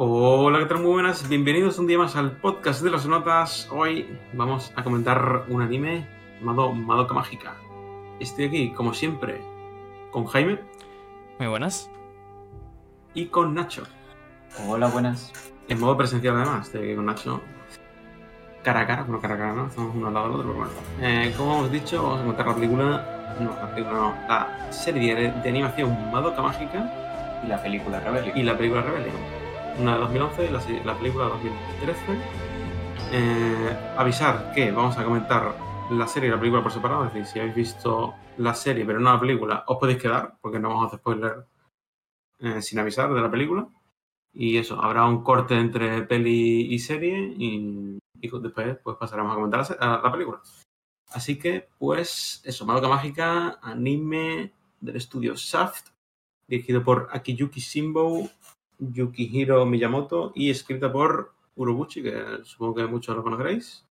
Hola, ¿qué tal? Muy buenas. Bienvenidos un día más al podcast de las notas. Hoy vamos a comentar un anime llamado Madoka Mágica. Estoy aquí, como siempre, con Jaime Muy buenas. y con Nacho. Hola, buenas. En modo presencial además, estoy aquí con Nacho. Cara a cara, bueno, cara a cara, ¿no? Estamos uno al lado del otro, pero bueno. Eh, como hemos dicho, vamos a comentar la película... No, la película no. La serie de, de animación Madoka Mágica Y la película Rebellion. y la película Rebellion. Una de 2011 y la, película de 2013. Eh, avisar que vamos a comentar la serie y la película por separado. Es decir, si habéis visto la serie pero no la película, os podéis quedar porque no vamos a hacer spoiler eh, sin avisar de la película. Y eso, habrá un corte entre peli y serie y, después pues pasaremos a comentar la, película. Así que, pues, eso, Madoka Mágica, anime del estudio Shaft, dirigido por Akiyuki Shimbo, Yukihiro Miyamoto y escrita por Urobuchi, que supongo que muchos lo conoceréis.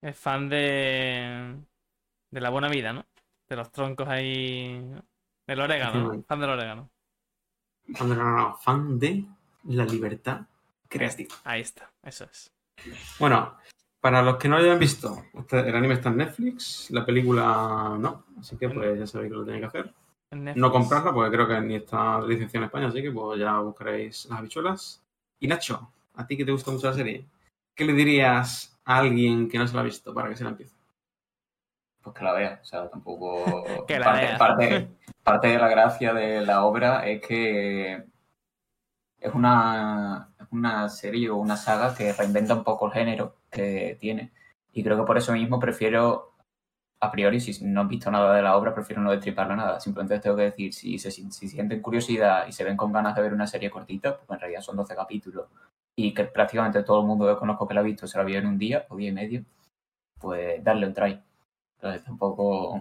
Es fan de. de la buena vida, ¿no? De los troncos ahí. Del orégano, ¿no? Fan del orégano. Fan de, no, no, no, fan de la libertad creativa. Ahí está, eso es. Bueno, para los que no lo hayan visto, este- el anime está en Netflix, la película no, así que pues ya sabéis que lo tenéis que hacer. No comprarla, porque creo que ni está licenciada en España, así que pues ya buscaréis las habichuelas. Y Nacho, a ti que te gusta mucho la serie, ¿qué le dirías a alguien que no se la ha visto para que se la empiece? Pues que la vea. O sea, tampoco. Que la parte, vea. Parte, parte de la gracia de la obra es que es una, es una serie o una saga que reinventa un poco el género que tiene. Y creo que por eso mismo prefiero, a priori, si no he visto nada de la obra, prefiero no destriparla nada. Simplemente tengo que decir, si, se, si sienten curiosidad y se ven con ganas de ver una serie cortita, pues en realidad son 12 capítulos, y que prácticamente todo el mundo que conozco que la ha visto se la vio en un día o día y medio, pues darle un try. Entonces tampoco...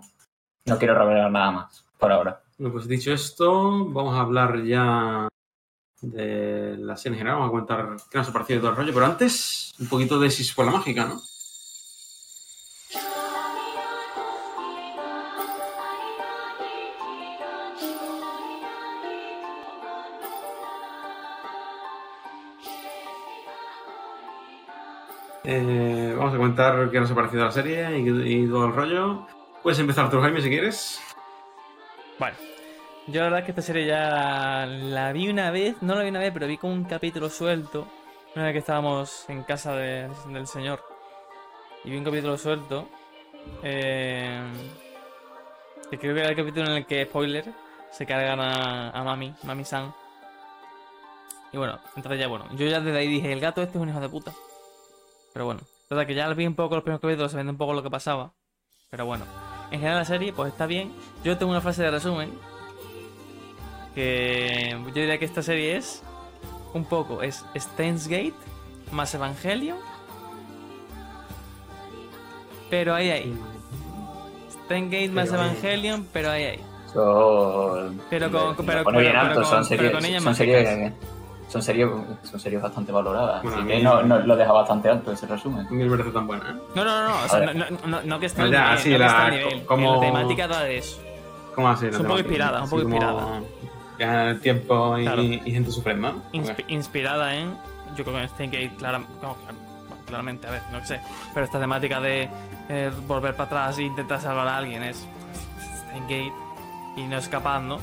No quiero revelar nada más por ahora. Bueno, pues dicho esto, vamos a hablar ya de la serie en general, vamos a comentar qué nos ha parecido todo el rollo, pero antes, un poquito de si fue la mágica, ¿no? Eh, vamos a comentar qué nos ha parecido la serie y, todo el rollo. Puedes empezar tú, Jaime, si quieres. Bueno, yo la verdad es que esta serie ya la vi una vez, no la vi una vez, pero vi como un capítulo suelto. Una vez que estábamos en casa de- del señor. Y vi un capítulo suelto. eh, que creo que era el capítulo en el que, spoiler, se cargan a, Mami, Mami San. Y bueno, entonces ya bueno, yo ya desde ahí dije, el gato este es un hijo de puta. Pero bueno, verdad que ya vi un poco los primeros capítulos, se vende un poco lo que pasaba. Pero bueno, en general la serie pues está bien. Yo tengo una frase de resumen. Que yo diría que esta serie es un poco, es Steins Gate más Evangelion. Pero ahí ahí. Steins Gate más. Evangelion, pero ahí ahí. Son, Pero con- pero- pero- pero son con- series, pero con ellas son mágicas. series, son series, son series bastante valoradas. Bueno, así que no, no, lo deja bastante alto ese resumen. Mí me parece tan buena, ¿eh? No, no, no, no, o sea, no, no, no, no que esté No, al ya, nivel, sí, no la- nivel. como- La temática da de eso. ¿Cómo así? Es un poco inspirada, un poco inspirada. Ya el tiempo y, Claro. y gente ¿no? Inspi- inspirada en. Yo creo que en Steins Gate, clara- no, bueno, claramente, a ver, no sé. Pero esta temática de eh, volver para atrás e intentar salvar a alguien es Steins Gate y no es capaz, ¿no?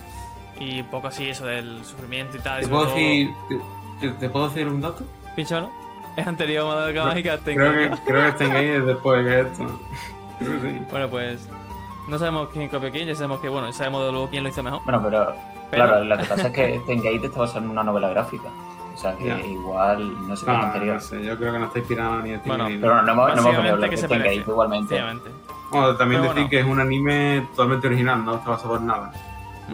Y un poco así eso del sufrimiento y tal. y ¿Te sobre puedo, todo- decir, te, te- te puedo decir un dato? Pincho, ¿no? Es anterior a Madoka Mágica Creo que, creo que está en ahí después que esto. Creo que sí. Bueno, pues. No sabemos quién copió quién, ya sabemos que, bueno, sabemos de luego quién lo hizo mejor. Bueno, pero, Pero- claro, lo que pasa es que Tengate está basado en una novela gráfica. O sea que Ya. igual no sé qué es No, anterior. no sé, yo creo que no está inspirado ni de Bueno, ni de- Pero no, no hemos, no hemos a hablar de Tengate igualmente. Obviamente. Bueno, también Pero decir bueno. que es un anime totalmente original, no está basado en nada.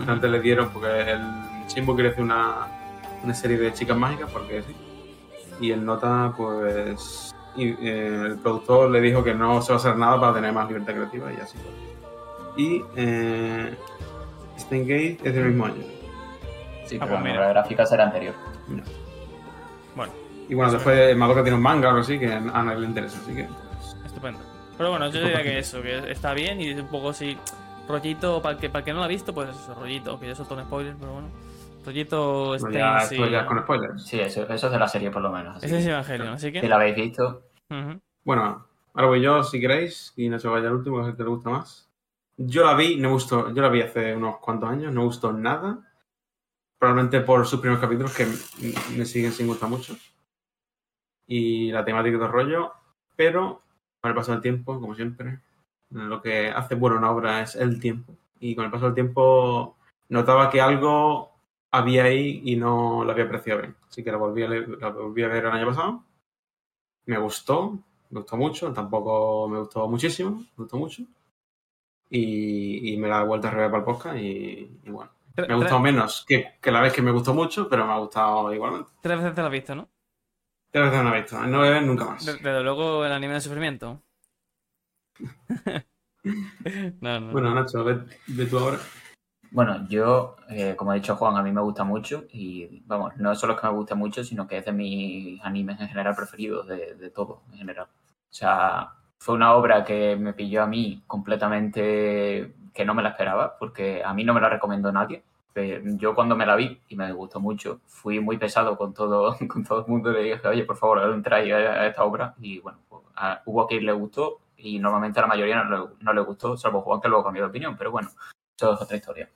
Antes le dieron porque el Shimbo quiere hacer una, una serie de chicas mágicas, porque sí. Y el Nota, pues. y, eh, el productor le dijo que no se va a hacer nada para tener más libertad creativa y así. Y. Eh, es del mismo año. Sí, Ah, pero pues la mira. novela gráfica será anterior. Bueno, Y bueno, después Madoka tiene un manga o algo así que a nadie le interesa, así que. pues, estupendo. Pero bueno, yo diría que eso, que está bien y es un poco así, rollito, para el que, para el que no lo ha visto, pues eso, rollito, que yo solto un spoiler, pero bueno. Rollito Bueno, ya, Steins y... esto ya es con spoilers. Sí, eso, eso es de la serie por lo menos. así Ese es que, Evangelion, así que... si la habéis visto. Bueno, ahora voy yo si queréis y no se vaya el último, que es el que le gusta más. Yo la vi, no me gustó, yo la vi hace unos cuantos años, no gustó nada. Probablemente por sus primeros capítulos que m- me siguen sin gustar mucho. Y la temática de rollo, pero con el paso del tiempo, como siempre, lo que hace buena una obra es el tiempo. Y con el paso del tiempo notaba que algo había ahí y no lo había apreciado bien. Así que la volví a, leer- la volví a ver el año pasado. Me gustó, me gustó mucho, tampoco me gustó muchísimo, me gustó mucho. Y, y me la he vuelto a rever para el podcast y, y bueno. Me ha gustado menos que, que la vez que me gustó mucho, pero me ha gustado igualmente. Tres veces te lo has visto, ¿no? Tres veces no la he visto, no voy a ver nunca más. De- Desde luego el anime de sufrimiento. no, no. Bueno, Nacho, ve, ve tú ahora. Bueno, yo, eh, como ha dicho Juan, a mí me gusta mucho y, vamos, no solo es que me gusta mucho, sino que es de mis animes en general preferidos, de, de todo en general. O sea, fue una obra que me pilló a mí completamente que no me la esperaba, porque a mí no me la recomendó nadie. Yo cuando me la vi y me gustó mucho, fui muy pesado con todo, con todo el mundo y le dije, oye, por favor, entráis a, a esta obra. Y bueno, pues, a- hubo a quien le gustó y normalmente a la mayoría no le, no le gustó, salvo Juan que luego cambió de opinión, pero bueno, eso es otra historia.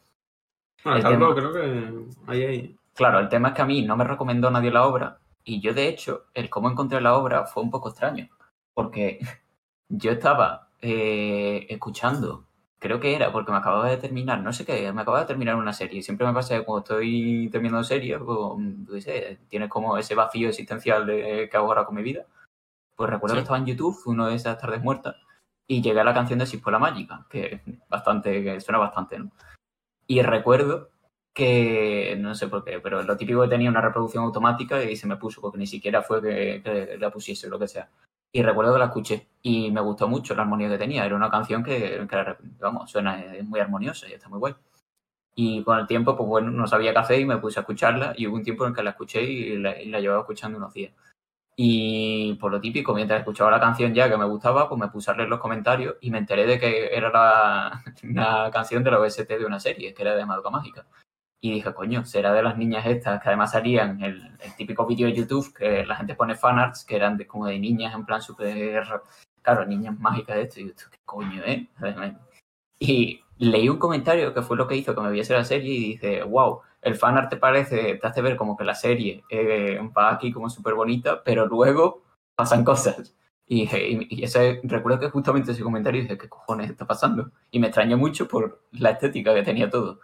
Bueno, El tema- creo que ahí, ahí. Claro, el tema es que a mí no me recomendó nadie la obra y yo de hecho el cómo encontré la obra fue un poco extraño porque yo estaba eh, escuchando, creo que era porque me acababa de terminar, no sé qué, me acababa de terminar una serie. Siempre me pasa que cuando estoy terminando series, pues, sé, tienes como ese vacío existencial de que hago ahora con mi vida. Pues recuerdo Sí. que estaba en YouTube, fue una de esas tardes muertas, y llegué a la canción de Sispola Mágica, que bastante, que suena bastante, ¿no? Y recuerdo que, no sé por qué, pero lo típico que tenía una reproducción automática y se me puso, porque ni siquiera fue que, que la pusiese o lo que sea. Y recuerdo que la escuché y me gustó mucho la armonía que tenía. Era una canción que, que, vamos, suena es muy armoniosa y está muy guay. Y con el tiempo, pues bueno, no sabía qué hacer y me puse a escucharla y hubo un tiempo en que la escuché y la, y la llevaba escuchando unos días. Y por lo típico, mientras escuchaba la canción ya que me gustaba, pues me puse a leer los comentarios y me enteré de que era la, una canción de la OST de una serie, que era de Madoka Mágica. Y dije, coño, será de las niñas estas que además salían el, el típico vídeo de YouTube que la gente pone fanarts que eran como de niñas en plan súper. Claro, niñas mágicas de esto. Y yo, ¿qué coño, eh? Y leí un comentario que fue lo que hizo que me viese la serie y dice, wow, el fanart te parece, te hace ver como que la serie eh, va aquí como súper bonita, pero luego pasan cosas. Y, y, y ese, recuerdo que justamente ese comentario dije, ¿qué cojones está pasando? Y me extrañó mucho por la estética que tenía todo.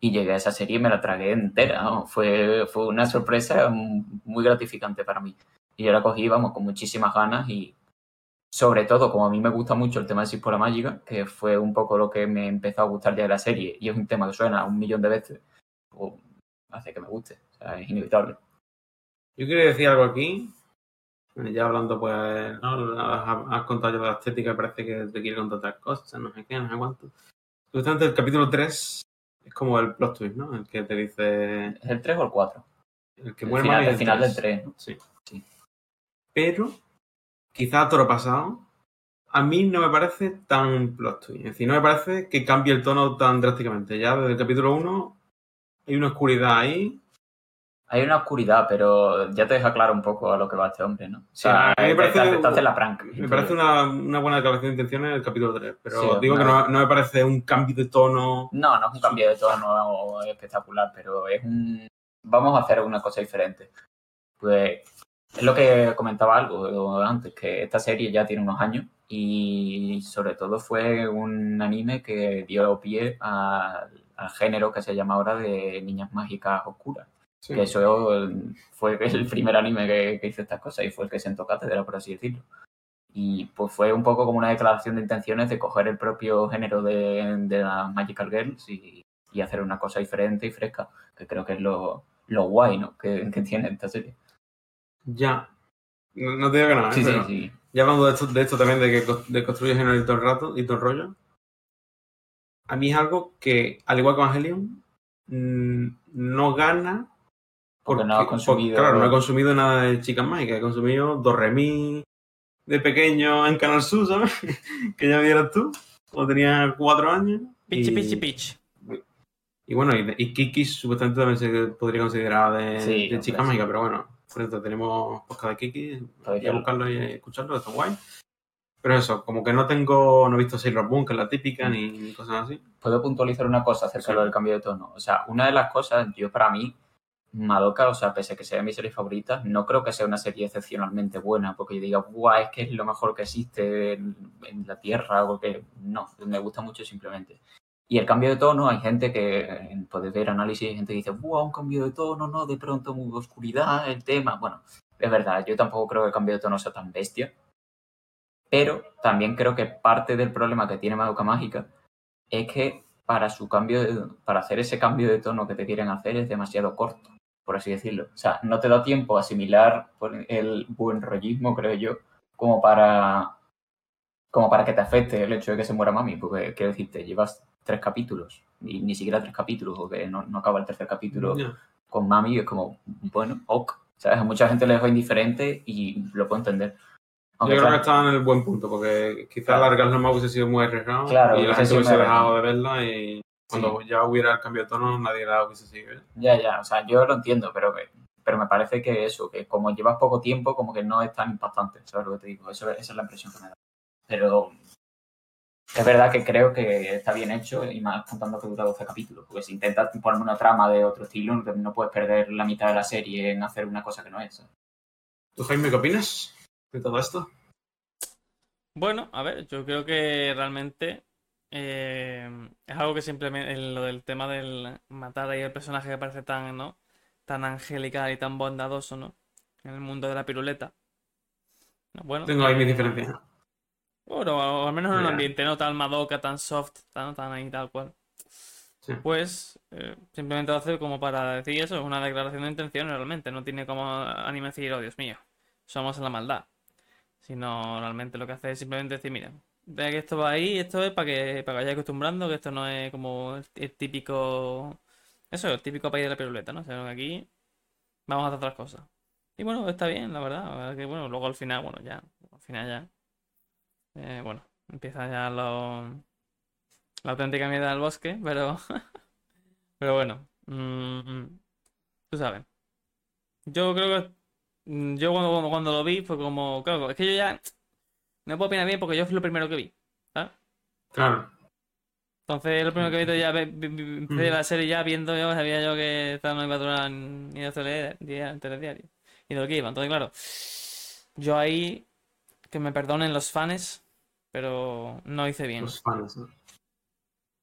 Y llegué a esa serie y me la tragué entera. Fue, fue una sorpresa muy gratificante para mí. Y yo la cogí, vamos, con muchísimas ganas y sobre todo, como a mí me gusta mucho el tema de Six la Mágica, que fue un poco lo que me empezó a gustar ya de la serie, y es un tema que suena un millón de veces, hace que me guste. O sea, es inevitable. Yo quería decir algo aquí. Ya hablando, pues, ¿no? Has, has contado ya la estética, parece que te quiere contar otras cosas, no sé qué, no sé cuánto. Justamente el capítulo 3 es como el plot twist, ¿no? El que te dice. ¿Es el 3 o el 4? El que el muere final, mal el final del 3. ¿no? Sí. Sí. Pero, quizá a toro pasado, a mí no me parece tan plot twist. Es decir, no me parece que cambie el tono tan drásticamente. Ya desde el capítulo 1 hay una oscuridad ahí. Hay una oscuridad, pero ya te deja claro un poco a lo que va este hombre, ¿no? O sea, Sí, a mí me parece- te, te la prank. Me parece una, una buena declaración de intenciones en el capítulo 3. Pero Sí, digo que no, no me parece un cambio de tono. No, no es un cambio de tono espectacular, pero es un... Vamos a hacer una cosa diferente. Pues es lo que comentaba algo antes, que esta serie ya tiene unos años y sobre todo fue un anime que dio pie a- al género que se llama ahora de niñas mágicas oscuras. Sí. Que eso fue el primer anime que, que hizo estas cosas y fue el que sentó cátedra, por así decirlo. Y pues fue un poco como una declaración de intenciones de coger el propio género de, de las Magical Girls y, y hacer una cosa diferente y fresca, que creo que es lo, lo guay ¿no? que, que tiene esta serie. Ya. No, no te digo que no, ¿eh? Sí, sí, sí. Ya hablando de esto, de esto también, de que de construir género y todo el rato, y todo el rollo. A mí es algo que, al igual que Evangelion, mm, no gana. Porque no has consumido- claro, no he consumido nada de Chicas Mágicas. He consumido Doremi de pequeño en Canal Sur, ¿sabes? que ya vieras tú, cuando tenía cuatro años. Pichi, y- pichi, pichi. Y bueno, y, y Kiki supuestamente también se podría considerar de, Sí, de chica mágica, pero bueno, por eso tenemos podcast de Kiki, voy a buscarlo y escucharlo, está guay. Pero eso, como que no tengo, no he visto Sailor Moon, que es la típica, ni, ni cosas así. Puedo puntualizar una cosa acerca Sí. del cambio de tono. O sea, una de las cosas, yo para mí, Madoka, o sea, pese a que sea mi serie favorita, no creo que sea una serie excepcionalmente buena, porque yo diga, guau, es que es lo mejor que existe en, en la Tierra, o que no, me gusta mucho simplemente. Y el cambio de tono, hay gente que, puedes ver análisis, hay gente que dice, wow, un cambio de tono, no, de pronto muy oscuridad, el tema. Bueno, es verdad, yo tampoco creo que el cambio de tono sea tan bestia, pero también creo que parte del problema que tiene Madoka Mágica es que para su cambio de- para hacer ese cambio de tono que te quieren hacer es demasiado corto, por así decirlo. O sea, no te da tiempo a asimilar por el buen rollismo, creo yo, como para como para que te afecte el hecho de que se muera Mami, porque quiero decirte, llevas tres capítulos, y ni siquiera tres capítulos, o que no, no acaba el tercer capítulo con Mami, y es como, bueno, ok. ¿Sabes? A mucha gente le dejó indiferente y lo puedo entender. Yo creo que estaba en el buen punto, porque quizás Claro. alargarlo más hubiese sido muy arriesgado Claro, y la gente hubiese dejado de verla y cuando ya hubiera el cambio de tono nadie la hubiese seguido. Ya, ya, o sea, yo lo entiendo, pero, que- pero me parece que eso, que como llevas poco tiempo, como que no es tan impactante, ¿sabes lo que te digo? Eso, esa es la impresión que me da. Pero es verdad que creo que está bien hecho y más contando que dura 12 capítulos, porque si intentas ponerme una trama de otro estilo, no, puedes perder la mitad de la serie en hacer una cosa que no es. ¿Tú, Jaime, qué opinas de todo esto? Bueno, a ver, yo creo que realmente eh, es algo que simplemente lo del tema del matar ahí el personaje que parece tan, ¿no? Tan angelical y tan bondadoso, ¿no? En el mundo de la piruleta. No, Bueno, Tengo ahí eh, diferencias. Bueno, o al menos en un ambiente no tan madoka, tan soft, tan, tan ahí tal cual. Sí. Pues eh, simplemente lo hace como para decir eso, es una declaración de intención realmente, no tiene como anime decir, oh Dios mío, somos en la maldad. Sino realmente lo que hace es simplemente decir, mira, vea que esto va ahí, esto es para que, para que vayáis acostumbrando, que esto no es como el, típico, eso, el típico país de la piruleta, ¿no? Sino que aquí vamos a hacer otras cosas. Y bueno, está bien, la verdad, que bueno, luego al final, bueno, ya, al final ya. Eh, bueno, empieza ya lo, la auténtica mierda del bosque, pero, pero bueno, mm, mm, tú sabes. Yo creo que yo cuando, cuando, cuando lo vi fue como, claro, es que yo ya no puedo opinar bien porque yo fue lo primero que vi, ¿sabes? Claro. Entonces lo primero que vi ya empecé la serie ya viendo yo, sabía yo que esta no iba a durar ni dos telediarios y de lo que iba. Entonces, claro, yo ahí que me perdonen los fans, pero no hice bien. Los fans, ¿no?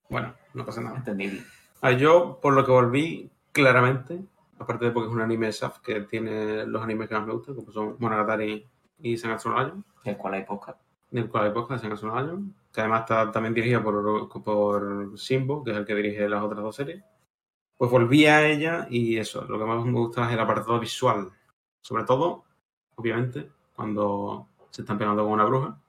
Bueno, no pasa nada. Entendible. Ah, yo, por lo que volví, claramente, aparte de porque es un anime SAF que tiene los animes que más me gustan, como son Monogatari y Sangatsu no Lion, ¿De cuál hay podcast? del cual hay podcast de Sangatsu no Lion, que además está también dirigida por, por Simbo, que es el que dirige las otras dos series. Pues volví a ella y eso, lo que más me gusta es el apartado visual. Sobre todo, obviamente, cuando se están pegando con una bruja.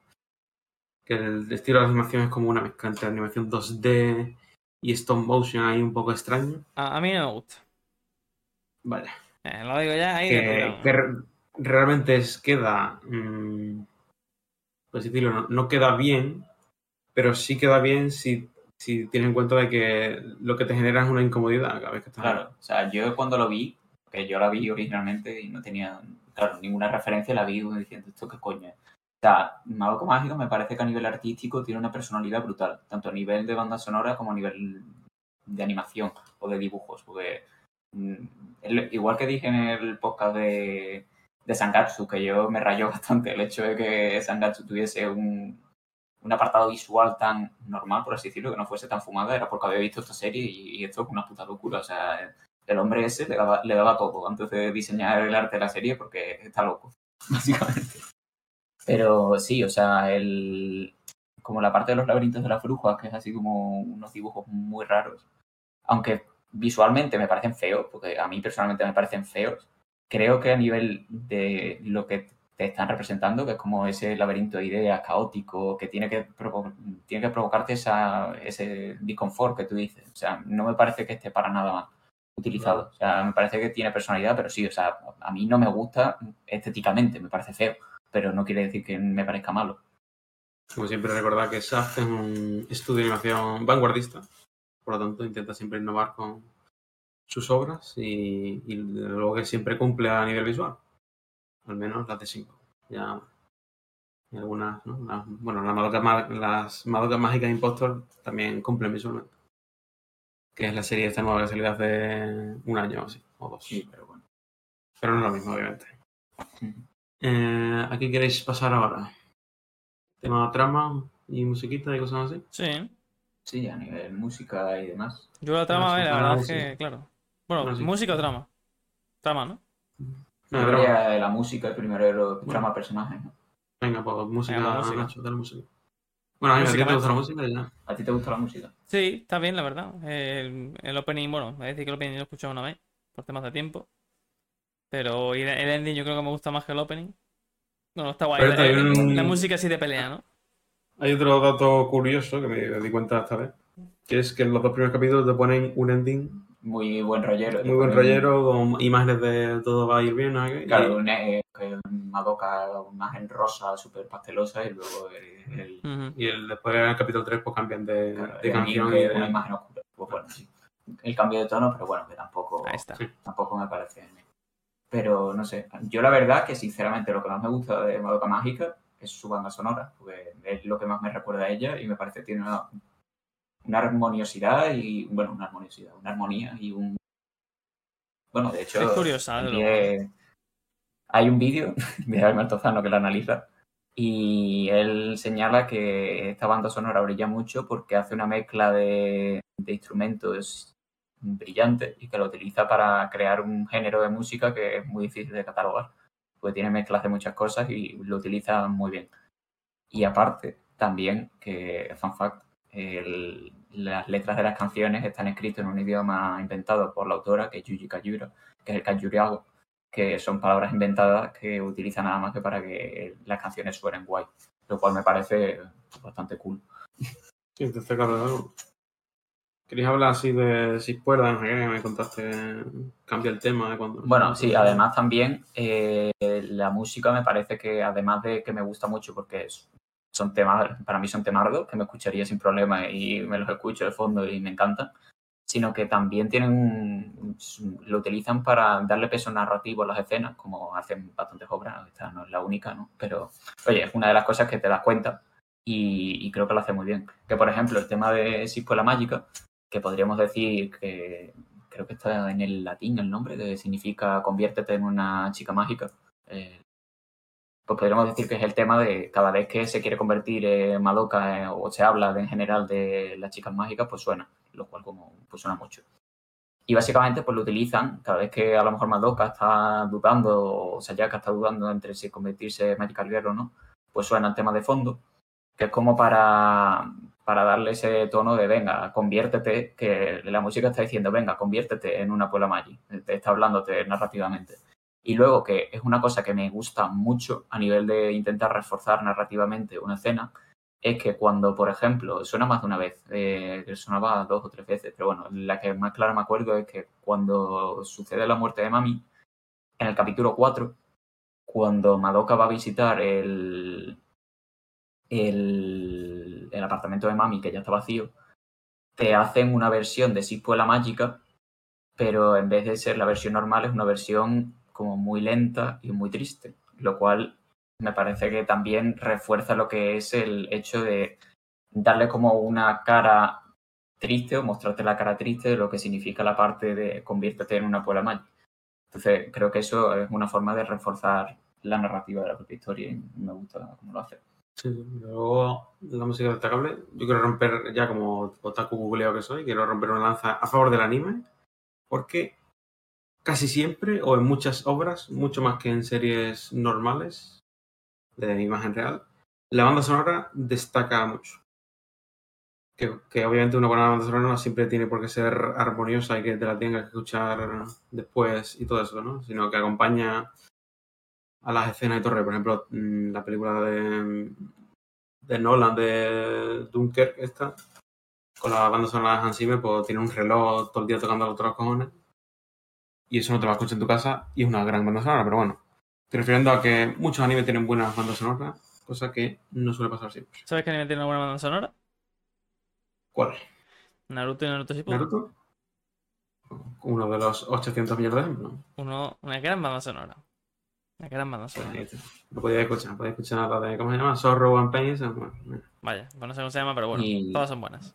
Que el estilo de la animación es como una mezcla entre animación 2D y stop motion ahí un poco extraño. A, a mí no me gusta. Vale. Eh, lo digo ya ahí Que, que re- realmente es, queda. mm, por así decirlo, no, no queda bien, pero sí queda bien si, si tienes en cuenta de que lo que te genera es una incomodidad cada vez que estás Claro, o sea, yo cuando lo vi, que yo la vi originalmente y no tenía, claro, ninguna referencia, la vi diciendo, ¿esto qué coño es? O sea, Madoka Mágica me parece que a nivel artístico tiene una personalidad brutal, tanto a nivel de banda sonora como a nivel de animación o de dibujos, porque igual que dije en el podcast de, de Sangatsu, que yo me rayó bastante el hecho de que Sangatsu tuviese un, un apartado visual tan normal, por así decirlo, que no fuese tan fumada, era porque había visto esta serie y, y esto es una puta locura. O sea, el hombre ese le daba, le daba todo antes de diseñar el arte de la serie porque está loco, básicamente. Pero sí, o sea, el, como la parte de los laberintos de las brujas, que es así como unos dibujos muy raros, aunque visualmente me parecen feos, porque a mí personalmente me parecen feos, creo que a nivel de lo que te están representando, que es como ese laberinto de ideas caótico, que tiene que, provo- tiene que provocarte esa, ese disconfort que tú dices. O sea, no me parece que esté para nada utilizado. O sea, me parece que tiene personalidad, pero sí, o sea, a mí no me gusta estéticamente, me parece feo, pero no quiere decir que me parezca malo. Como siempre, recordad que SAF es un estudio de animación vanguardista por lo tanto intenta siempre innovar con sus obras y, y luego que siempre cumple a nivel visual. Al menos las de 5. Ya y algunas, ¿no? Las- bueno, las Madoka, ma- las Madoka Mágicas Impostor también cumplen visualmente. Que es la serie esta nueva que salió hace un año o así, o dos. Sí, pero bueno. Pero no es lo mismo, obviamente. Eh, ¿A qué queréis pasar ahora? Tema trama y musiquita y cosas así. Sí. Sí, a nivel música y demás. Yo la trama, sí, eh, la trama, verdad es sí. que, claro. Bueno, sí. música o trama. Trama, ¿no? No, diría la música y primero Bueno. trama personajes, ¿no? Venga, pues música, Venga, música. Nacho, dale música. Bueno, a mí me Música, gusta la música ya. ¿A ti te gusta la música? Sí, está bien, la verdad. El, el opening, bueno, me decir que el opening lo he escuchado una vez, por temas de tiempo. Pero el, el ending yo creo que me gusta más que el opening. Bueno, está guay. Pero La, un- la música así de pelea, ¿no? Hay otro dato curioso que me di cuenta esta vez. Que es que en los dos primeros capítulos te ponen un ending Muy buen rollero. muy buen rollero con imágenes de todo va a ir bien. ¿no? Y- Claro, un, eh, una imagen rosa, súper pastelosa, y luego el. Y el, después en el capítulo 3 pues cambian de, claro, de canción. y una de- imagen oscura. Pues bueno, sí. El cambio de tono, pero bueno, que tampoco, Ahí está. Sí. tampoco me parece. Pero no sé, yo la verdad que sinceramente lo que más me gusta de Madoka Mágica es su banda sonora, porque es lo que más me recuerda a ella y me parece que tiene una, una armoniosidad y, bueno, una armoniosidad, una armonía y un... Bueno, de hecho, Es curiosa, de envié- hay un vídeo de Jaime Altozano que lo analiza y él señala que esta banda sonora brilla mucho porque hace una mezcla de, de instrumentos brillantes y que lo utiliza para crear un género de música que es muy difícil de catalogar, porque tiene mezclas de muchas cosas y lo utiliza muy bien. Y aparte, también, que fun fact, las letras de las canciones están escritas en un idioma inventado por la autora, que es Yuji Kayura, que es el Kayuriago, que son palabras inventadas que utiliza nada más que para que las canciones suenen guay, lo cual me parece bastante cool. Sí, entonces, claro, ¿Queréis hablar así de si puedas? No sé qué, me contaste, cambia el tema de cuando... Bueno, sí, además también eh, la música me parece que además de que me gusta mucho porque son temas, para mí son temardos que me escucharía sin problema y me los escucho de fondo y me encantan, sino que también tienen lo utilizan para darle peso narrativo a las escenas, como hacen bastantes obras, esta no es la única, ¿no? Pero, oye, es una de las cosas que te das cuenta y, creo que lo hace muy bien. Que, por ejemplo, el tema de Cisco la Mágica, que podríamos decir que creo que está en el latín el nombre, que significa conviértete en una chica mágica. Eh, pues podríamos decir que es el tema de cada vez que se quiere convertir en Madoka eh, o se habla de- en general de las chicas mágicas, pues suena, lo cual como pues suena mucho. Y básicamente pues lo utilizan cada vez que a lo mejor Madoka está dudando o Sayaka está dudando entre si convertirse en Magical Girl o no, pues suena el tema de fondo, que es como para, para darle ese tono de venga, conviértete, que la música está diciendo venga, conviértete en una Puebla Magi, te está hablándote narrativamente. Y luego que es una cosa que me gusta mucho a nivel de intentar reforzar narrativamente una escena, es que cuando, por ejemplo, suena más de una vez, eh, sonaba dos o tres veces, pero bueno, la que más clara me acuerdo es que cuando sucede la muerte de Mami, en el capítulo 4, cuando Madoka va a visitar el, el, el apartamento de Mami, que ya está vacío, te hacen una versión de Sispuela Mágica, pero en vez de ser la versión normal, es una versión como muy lenta y muy triste, lo cual me parece que también refuerza lo que es el hecho de darle como una cara triste o mostrarte la cara triste de lo que significa la parte de conviértete en una Puebla Mágica. Entonces, creo que eso es una forma de reforzar la narrativa de la propia historia y me gusta cómo lo hace. Sí, luego la música destacable. Yo quiero romper, ya como otaku googleado que soy, quiero romper una lanza a favor del anime, porque casi siempre, o en muchas obras, mucho más que en series normales de imagen real, la banda sonora destaca mucho. Que, que obviamente una buena banda sonora no siempre tiene por qué ser armoniosa y que te la tengas que escuchar después y todo eso, ¿no? Sino que acompaña a las escenas de torre. Por ejemplo, mm, la película de, de Nolan de Dunkerque, esta, con la banda sonora de Hans Zimmer, pues tiene un reloj todo el día tocando a los otros cojones. Y eso no te lo escuchas en tu casa y es una gran banda sonora, pero bueno. Estoy refiriendo a que muchos animes tienen buenas bandas sonoras, cosa que no suele pasar siempre. ¿Sabes que anime tiene una buena banda sonora? ¿Cuál? Naruto y Naruto Shippuden. Naruto. Uno de los 800 millones de ejemplos. Uno, una gran banda sonora. Una gran banda sonora. No podía escuchar, no podía escuchar nada de, ¿cómo se llama? Sorrow and Pain. eso, bueno, mira. Vaya, no sé cómo se llama, pero bueno, Y- todas son buenas.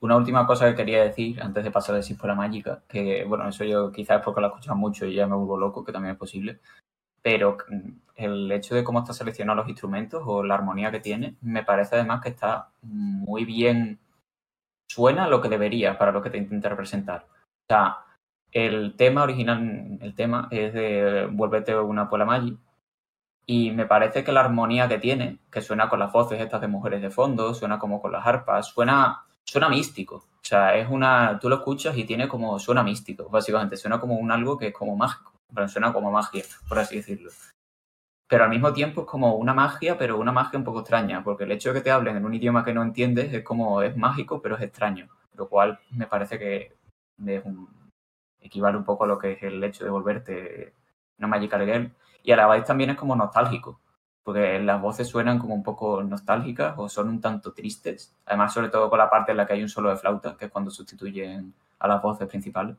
Una última cosa que quería decir antes de pasar de Síspora Mágica, que bueno, eso yo quizás es porque lo he escuchado mucho y ya me vuelvo loco, que también es posible, pero mm, el hecho de cómo está seleccionado los instrumentos o la armonía que tiene, me parece además que está muy bien, suena lo que debería para lo que te intenta representar. O sea, el tema original, el tema es de Vuélvete una Puela Magi, y me parece que la armonía que tiene, que suena con las voces estas de mujeres de fondo, suena como con las arpas, suena, suena místico. O sea, es una. Tú lo escuchas y tiene como. Suena místico, básicamente. Suena como un algo que es como mágico. Pero suena como magia, por así decirlo. Pero al mismo tiempo es como una magia, pero una magia un poco extraña, porque el hecho de que te hablen en un idioma que no entiendes es como. es mágico, pero es extraño. Lo cual me parece que es un- equivale un poco a lo que es el hecho de volverte una Magical Girl. Y a la vez también es como nostálgico, porque las voces suenan como un poco nostálgicas o son un tanto tristes. Además, sobre todo con la parte en la que hay un solo de flauta, que es cuando sustituyen a las voces principales.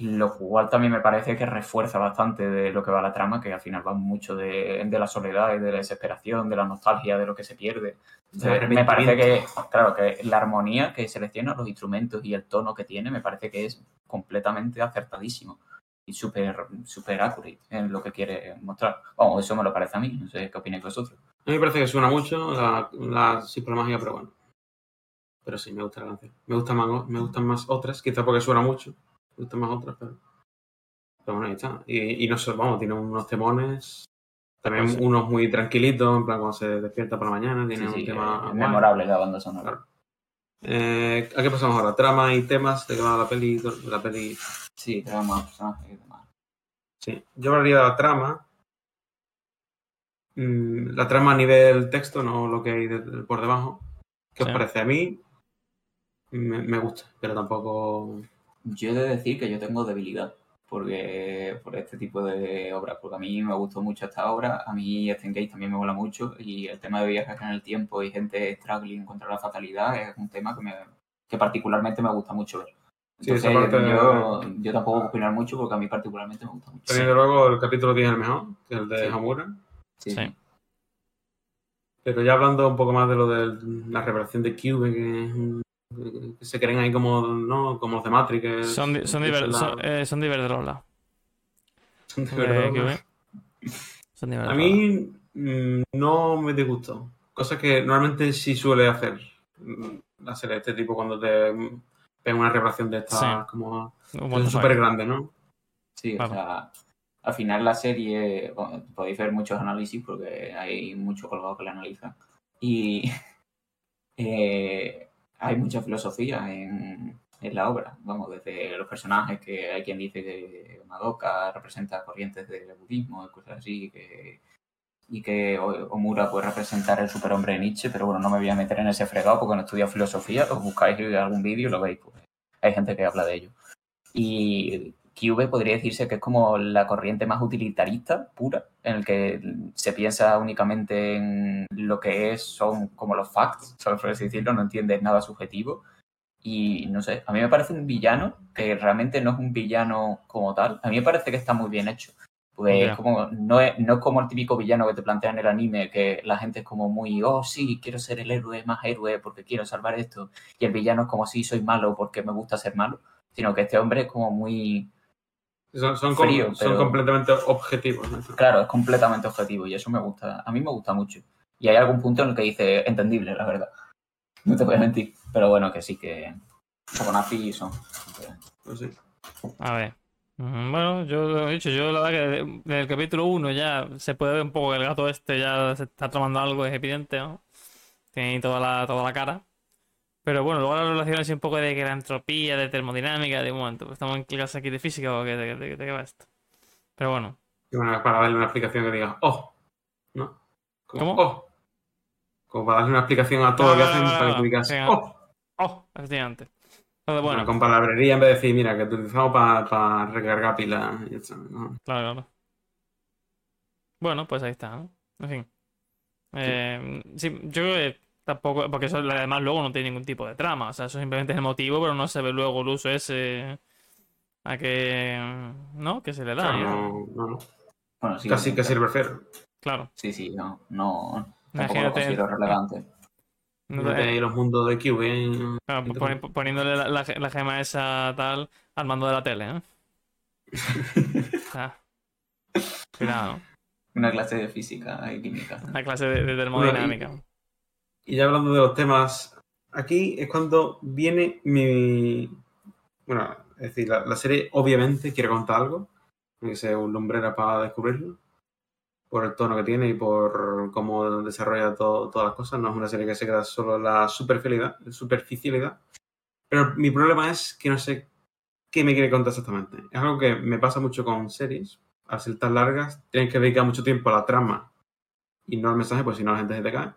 Lo cual también me parece que refuerza bastante de lo que va la trama, que al final va mucho de, de la soledad y de la desesperación, de la nostalgia, de lo que se pierde. Entonces, me parece que, claro, que la armonía que selecciona, los instrumentos y el tono que tiene, me parece que es completamente acertadísimo y súper súper accurate en lo que quiere mostrar. Vamos, eso me lo parece a mí, no sé qué opináis vosotros. A mí me parece que suena mucho la, la Mágica, pero bueno. Pero sí, me gusta la canción. Me gustan más, me gustan más otras, quizás porque suena mucho. Me gustan más otras, pero. Pero bueno, ahí está. Y, y no sé, vamos, tiene unos temones. También Pues sí. unos muy tranquilitos, en plan cuando se despierta por la mañana. Tiene Sí, sí, un tema. es guay. memorable la banda sonora. Claro. Eh, ¿A qué pasamos ahora? Trama y temas de que va la peli. La peli. Sí, personajes y demás. Sí. Yo hablaría de la trama. Mm, La trama a nivel texto, no lo que hay de- por debajo. ¿Qué os parece? A mí me, me gusta, pero tampoco. Yo he de decir que yo tengo debilidad porque por este tipo de obras, porque a mí me gustó mucho esta obra, a mí Ethan Gate también me mola mucho y el tema de viajes en el tiempo y gente struggling contra la fatalidad es un tema que, me, que particularmente me gusta mucho ver. Sí, esa Entonces, parte- yo, yo tampoco puedo opinar mucho porque a mí particularmente me gusta mucho. Pero desde luego el capítulo 10 es el mejor, que es el de Sí. Hamura. Sí, Sí. sí. Pero ya hablando un poco más de lo de la revelación de Cube, que, es un- que se creen ahí como, ¿no? como los de Matrix. que- Son, di- son, la- son, eh, son Diverderola. son de Eh. Son A mí mm, no me disgustó. Cosa que normalmente sí suele hacer mm, la serie de este tipo cuando te mm, pega una revelación de estas Sí. como súper de- grande, ¿no? Sí, o sea, al final la serie, bueno, podéis ver muchos análisis porque hay mucho colgado que la analiza. Y eh, hay mucha filosofía en, en la obra, vamos, desde los personajes que hay quien dice que Madoka representa corrientes del budismo y cosas así, que, y que Omura puede representar el superhombre de Nietzsche, pero bueno, no me voy a meter en ese fregado porque no estudio filosofía, os buscáis algún vídeo y lo veis, pues hay gente que habla de ello. Y QV podría decirse que es como la corriente más utilitarista, pura, en el que se piensa únicamente en lo que es, son como los facts, ¿sabes por así decirlo? No entiendes nada subjetivo. Y no sé, a mí me parece un villano que realmente no es un villano como tal. A mí me parece que está muy bien hecho. Pues como, no, es, no es como el típico villano que te plantea en el anime, que la gente es como muy, oh sí, quiero ser el héroe más héroe porque quiero salvar esto. Y el villano es como, sí, soy malo porque me gusta ser malo. Sino que este hombre es como muy, Son, son, com- completamente objetivos. ¿no? Claro, es completamente objetivo y eso me gusta. A mí me gusta mucho. Y hay algún punto en el que dice entendible, la verdad. No te voy a mentir. Pero bueno, que sí que. Como nazi son. Pues sí. A ver. Mm, Bueno, yo lo he dicho, yo la verdad que desde el capítulo 1 ya se puede ver un poco que el gato este ya se está tomando algo, es evidente, ¿no? Tiene ahí toda la, toda la cara. Pero bueno, luego la relación así un poco de entropía, de termodinámica, de un momento, pues estamos en clase aquí de física o qué, de, de- de qué va esto. Pero bueno, bueno, para darle una explicación que diga, oh, ¿no? Como, ¿Cómo? oh. Como para darle una explicación a todo lo que hacen para que digas, oh. oh, efectivamente. Entonces, Bueno, con palabrería en vez de decir, mira, que utilizamos para recargar pilas. y ¿no? Claro, claro. Bueno, pues ahí está, ¿no? En fin. Eh, sí, yo creo que Tampoco, porque eso además luego no tiene ningún tipo de trama. O sea, eso simplemente es el motivo, pero no se ve luego el uso ese a que. ¿No? Que se le da. Claro, ¿no? no, no. Bueno, sí, Casi, casi lo prefiero. Claro. Sí, sí, no, no, tampoco lo considero relevante. No No te- tenéis los mundos de Q, ¿eh? claro, poni- poniéndole la, la, la gema esa tal al mando de la tele, ¿eh? Ah. Cuidado. Una clase de física y química. La clase de, de termodinámica. Y ya hablando de los temas, aquí es cuando viene mi. Bueno, es decir, la, la serie obviamente quiere contar algo, que sea un lumbrera para descubrirlo, por el tono que tiene y por cómo desarrolla todo- todas las cosas. No es una serie que se queda solo en la superficialidad, superficialidad. Pero mi problema es que no sé qué me quiere contar exactamente. Es algo que me pasa mucho con series. Al ser tan largas, tienes que dedicar mucho tiempo a la trama y no al mensaje, pues si no la gente se te cae.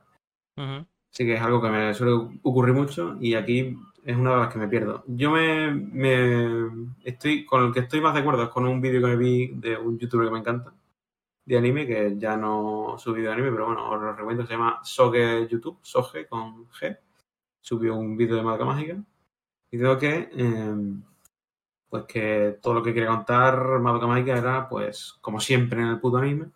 Ujú. Sí que es algo que me suele ocurrir mucho y aquí es una de las que me pierdo. Yo me, estoy con el que estoy más de acuerdo es con un vídeo que me vi de un youtuber que me encanta de anime que ya no subió de anime, pero bueno, os lo recomiendo, se llama Soge YouTube, Soge con G. Subió un vídeo de Madoka Mágica y digo que eh, pues que todo lo que quería contar Madoka Mágica era pues como siempre en el puto anime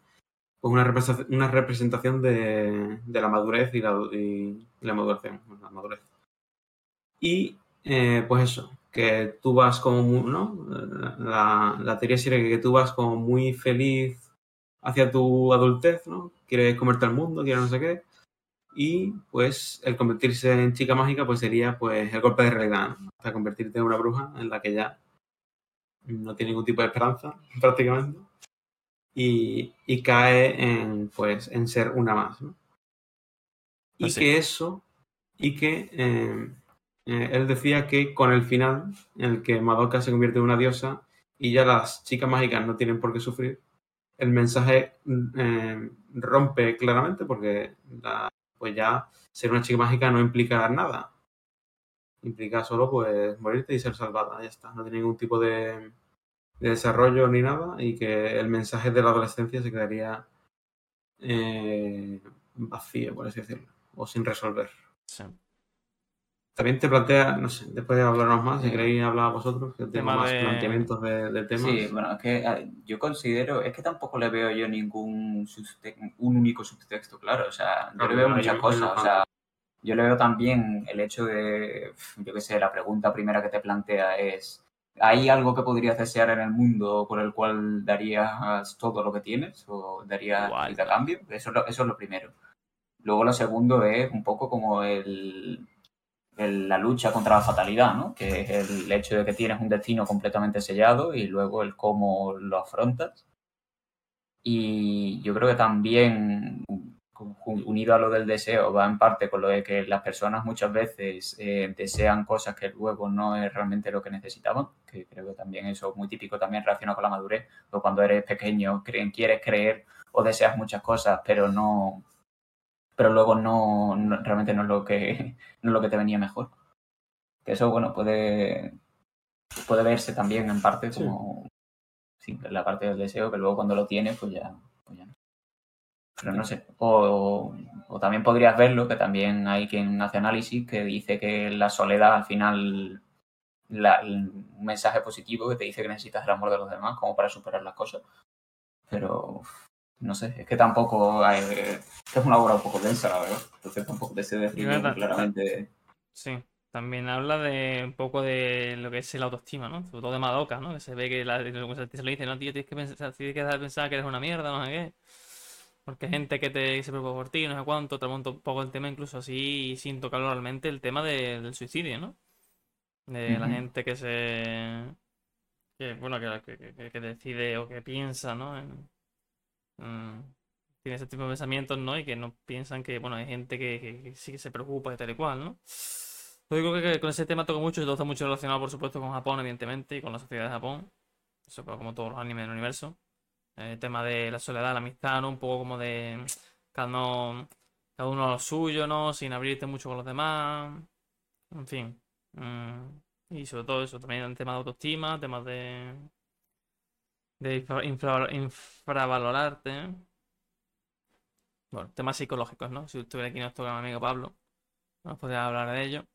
pues una representación, una representación de, de la madurez y la, y la maduración, madurez. Y eh, pues eso, que tú vas como ¿no? La, la teoría sería que tú vas como muy feliz hacia tu adultez, ¿no? Quieres comerte al mundo, quieres no sé qué. Y pues el convertirse en chica mágica pues sería pues el golpe de realidad, ¿no? Convertirte en una bruja en la que ya no tiene ningún tipo de esperanza prácticamente y, y cae en pues en ser una más ¿no? y Pues que eso y que eh, eh, él decía que con el final en el que Madoka se convierte en una diosa y ya las chicas mágicas no tienen por qué sufrir el mensaje eh, rompe claramente porque la- pues ya ser una chica mágica no implica nada. Implica solo pues morirte y ser salvada ya está. No tiene ningún tipo de de desarrollo ni nada y que el mensaje de la adolescencia se quedaría eh, vacío, por así decirlo, o sin resolver. Sí. También te plantea, no sé, después de hablarnos más, si queréis hablar vosotros, que tengo más de- planteamientos de, de temas. Sí, bueno, es que yo considero, es que tampoco le veo yo ningún subte- un único subtexto, claro, o sea, yo le veo muchas yo- cosas, yo- o sea, yo le veo también el hecho de, yo qué sé, la pregunta primera que te plantea es, ¿hay algo que podrías desear en el mundo por el cual darías todo lo que tienes o darías a cambio? Eso es, lo, eso es lo primero. Luego lo segundo es un poco como el, el- la lucha contra la fatalidad, ¿no? Que es el hecho de que tienes un destino completamente sellado y luego el cómo lo afrontas. Y yo creo que también, unido a lo del deseo, va en parte con lo de que las personas muchas veces eh, desean cosas que luego no es realmente lo que necesitaban, que creo que también eso es muy típico también relacionado con la madurez, o cuando eres pequeño creen, quieres creer o deseas muchas cosas, pero no pero luego no, no- realmente no es lo que no es lo que te venía mejor. Que eso, bueno, puede, puede verse también en parte Sí. como sí, la parte del deseo, que luego cuando lo tienes, pues ya, pues ya no. Pero no sé. O, o también podrías verlo, que también hay quien hace análisis que dice que la soledad al final la- un mensaje positivo que te dice que necesitas el amor de los demás como para superar las cosas. Pero no sé, es que tampoco hay, es una obra un poco densa, la verdad. Entonces tampoco te sé decir claramente. Sí. También habla de un poco de lo que es el autoestima, ¿no? Sobre todo de Madoka, ¿no? Que se ve que la, se lo dice, no, tío, tienes que pensar, tienes que pensar que eres una mierda, no sé qué. Porque hay gente que te se preocupa por ti, no sé cuánto, te remonta un poco el tema, incluso así, sin tocarlo realmente, el tema de- del suicidio, ¿no? De la gente que se. que, bueno, que, que- decide o que piensa, ¿no? En- mm, tiene ese tipo de pensamientos, ¿no? Y que no piensan que, bueno, hay gente que, sí que se preocupa y tal y cual, ¿no? Lo digo que, con ese tema toco mucho y todo está mucho relacionado, por supuesto, con Japón, evidentemente, y con la sociedad de Japón. Eso como todos los animes del universo. El tema de la soledad, la amistad, ¿no? Un poco como de cada uno, cada uno a lo suyo, ¿no? Sin abrirte mucho con los demás. En fin. Mm, Y sobre todo eso, también el tema de autoestima, temas de. de infra- infra- infravalorarte. Bueno, temas psicológicos, ¿no? Si estuviera aquí nuestro gran amigo Pablo, No podría hablar de ello.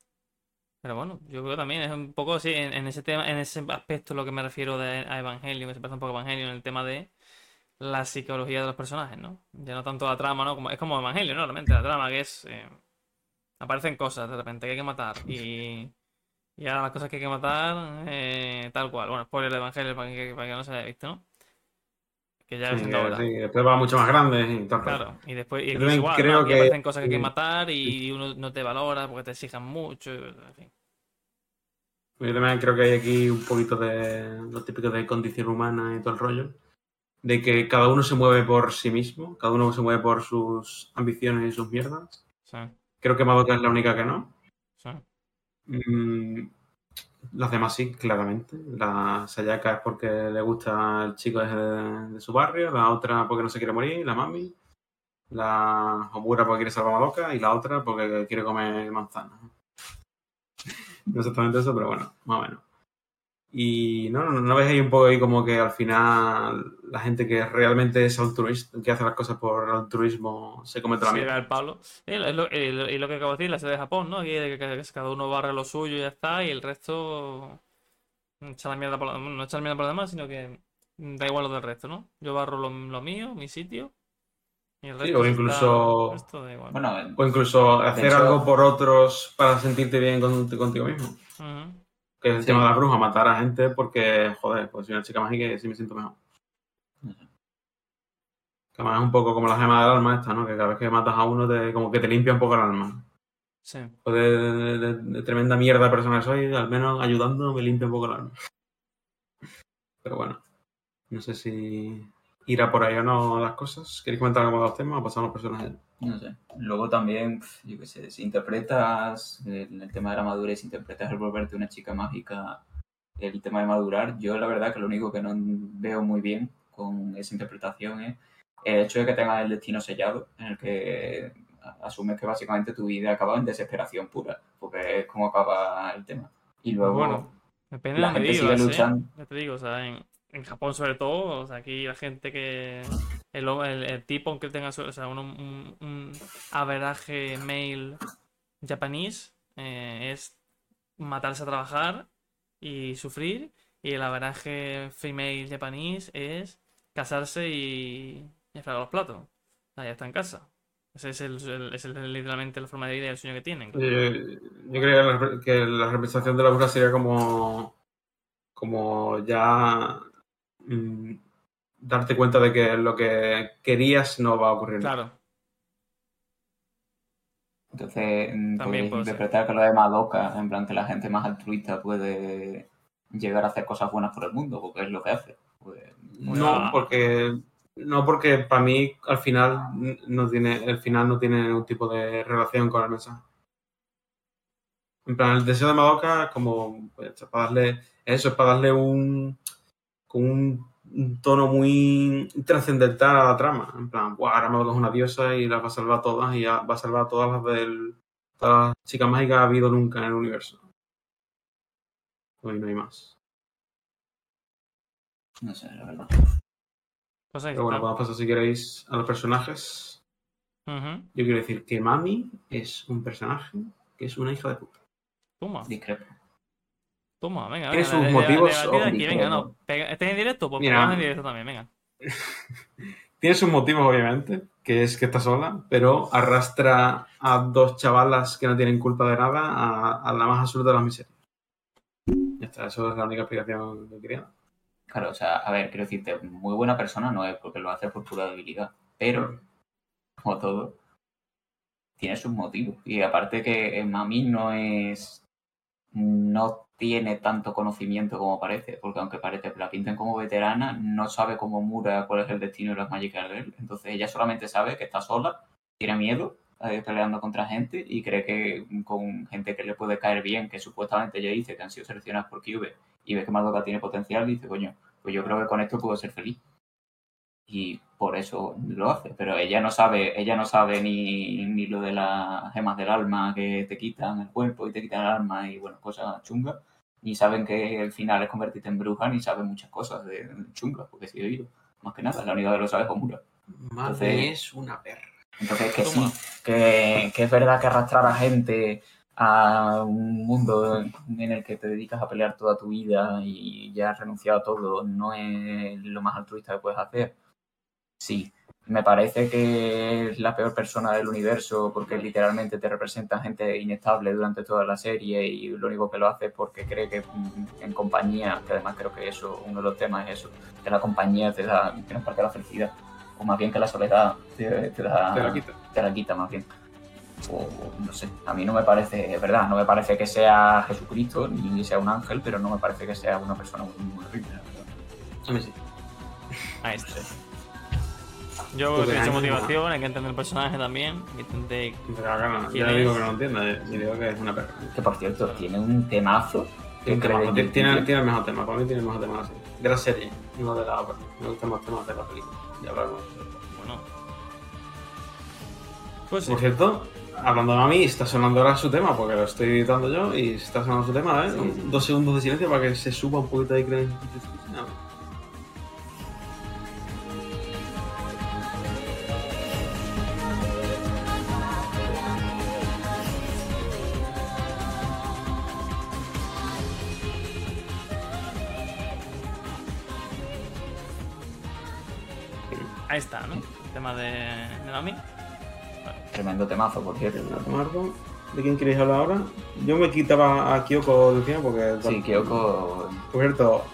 Pero bueno, yo creo también es un poco así, en, ese tema, en ese aspecto lo que me refiero de, a Evangelio, que se parece un poco Evangelio en el tema de la psicología de los personajes, ¿no? Ya no tanto la trama, ¿no? Como, es como Evangelio, ¿no? Realmente la trama que es... eh, aparecen cosas de repente que hay que matar y... Y ahora las cosas que hay que matar, eh, tal cual. Bueno, spoiler de Evangelio para que, para que no se haya visto, ¿no? Que ya Sí, ahora. sí, después va mucho más grande y tal. Claro, y después y es igual, creo ¿no? Aquí que- aparecen cosas que hay que matar y uno no te valora porque te exijan mucho, en fin. Yo también creo que hay aquí un poquito de lo típico de condición humana y todo el rollo. De que cada uno se mueve por sí mismo, cada uno se mueve por sus ambiciones y sus mierdas. Sí, Creo que Madoka es la única que no. sí. Mm, las demás sí, claramente. La Sayaka es porque le gusta el chico de, de su barrio, la otra porque no se quiere morir, la mami. La Homura porque quiere salvar a Madoka y la otra porque quiere comer manzana. No exactamente eso, pero bueno, más o menos. Y no, no, no ves ahí un poco ahí como que al final la gente que realmente es altruista, que hace las cosas por altruismo, se comete la mierda. el palo. Y lo, y lo- y lo- lo que acabo de decir, la sede de Japón, ¿no? Aquí que, que cada uno barre lo suyo y ya está, y el resto echa la mierda por lo, no echa la mierda por los demás, sino que da igual lo del resto, ¿no? Yo barro lo, lo mío, mi sitio, y el Sí, resto o si está- incluso- el resto da igual. Bueno, eh, O incluso hacer hecho- algo por otros para sentirte bien con- contigo mismo. Ujú. Que es el Sí. tema de la bruja, matar a gente porque, joder, pues soy una chica mágica y sí me siento mejor. Que además es un poco como la gema del alma esta, ¿no? Que cada vez que matas a uno, te, como que te limpia un poco el alma. Sí. Pues de, de- de- de tremenda mierda de persona que soy, al menos ayudando me limpia un poco el alma. Pero bueno, no sé si irá por ahí o no las cosas. ¿Queréis comentar algo de los temas o pasamos a los personajes? No sé. Luego también, yo qué sé, si interpretas el, el tema de la madurez, si interpretas el volverte una chica mágica, el tema de madurar, yo la verdad que lo único que no veo muy bien con esa interpretación es el hecho de que tengas el destino sellado, en el que asumes que básicamente tu vida acaba en desesperación pura, porque es como acaba el tema. Y luego, Bueno, depende la de gente sigue vivas, ¿eh? luchando. Ya te digo, o sea, en, en Japón sobre todo, o sea, aquí la gente que... El, tipo, aunque tenga su- o sea, un, un, un averaje male japonés, eh, es matarse a trabajar y sufrir, y el averaje female japonés es casarse y, y los platos. Ya está en casa. Ese es, el, es literalmente la forma de vida y el sueño que tienen. Yo, yo creo que la, que la representación de la bruja sería como, como ya mm, darte cuenta de que lo que querías no va a ocurrir. Claro, Entonces, mm, También puede ser. interpretar que lo de Madoka, en plan que la gente más altruista puede llegar a hacer cosas buenas por el mundo, porque es lo que hace. Pues, No, Ah. porque no porque para mí al final no tiene el final no tiene ningún tipo de relación con el mensaje. En plan, el deseo de Madoka es como pues, para darle eso es para darle un con un, un tono muy trascendental a la trama. En plan, "Buah, ahora Madoka es una diosa y las va a salvar todas y ya va a salvar a todas las del todas las chicas mágicas que ha habido nunca en el universo. Hoy no hay más. no sé, la verdad. pues ahí Pero bueno, vamos a pasar si queréis a los personajes. Yo quiero decir que Mami es un personaje que es una hija de puta. Toma. Discrepo. Toma, venga, Tiene venga. sus motivos ¿Estás en directo? Pues en directo también, venga. Tiene sus motivos, obviamente, que es que está sola, pero arrastra a dos chavalas que no tienen culpa de nada a, a la más absoluta de las miserias. Ya está, eso es la única explicación que quería. Claro, o sea, a ver, quiero decirte, muy buena persona no es porque lo hace por pura debilidad, pero, como todo, tiene sus motivos. Y aparte que eh, Mami no es. no tiene tanto conocimiento como parece, porque aunque parece que la pinten como veterana, no sabe cómo Mura cuál es el destino de las Magical Girl. Entonces ella solamente sabe que está sola, tiene miedo, eh, peleando contra gente y cree que con gente que le puede caer bien, que supuestamente ella dice que han sido seleccionadas por Cube y ve que Madoka tiene potencial, dice, coño, pues yo creo que con esto puedo ser feliz. Y por eso lo hace, pero ella no sabe, ella no sabe ni, ni lo de las gemas del alma que te quitan el cuerpo y te quitan el alma y bueno, cosas chungas, ni saben que el final es convertirte en bruja, ni saben muchas cosas de chungas, porque sí he oído. Más que nada, la única que lo sabe es Homura. Entonces- es una perra. Entonces, que Toma. sí, que, que es verdad que arrastrar a gente a un mundo en el que te dedicas a pelear toda tu vida y ya has renunciado a todo no es lo más altruista que puedes hacer. Sí, me parece que es la peor persona del universo porque literalmente te representa gente inestable durante toda la serie y lo único que lo hace es porque cree que en compañía, que además creo que eso, uno de los temas es eso, que la compañía te da, que nos parte la felicidad, o más bien que la soledad te, te da, Te la quita. te la quita más bien. O no sé, a mí no me parece, es verdad, no me parece que sea Jesucristo ni sea un ángel, pero no me parece que sea una persona muy, muy verdad. A mí sí. Ahí está. Yo esa ahí motivación, hay que entender el personaje también. que Intenté. Pero claro, ¿Quién ya le digo que no lo entienda. Y digo que es una perra. Que por cierto, tiene un temazo. Tiene, que temazo, cree- tiene, tiene el mejor tema. Para mí tiene el mejor tema de la serie. De la serie, no de la ópera. Me gustan más temas de la película. Ya hablaremos. Bueno. Pues sí. Por cierto, hablando de mami, está sonando ahora su tema, porque lo estoy editando yo y está sonando su tema, ¿eh? Sí, sí. Dos segundos de silencio para que se suba un poquito de creen. Ahí está, ¿no? El tema de, de Nami. Tremendo temazo, por cierto. Marco, ¿de quién queréis hablar ahora? Yo me quitaba a Kyoko de encima porque. Sí, Kyoko. Por cierto,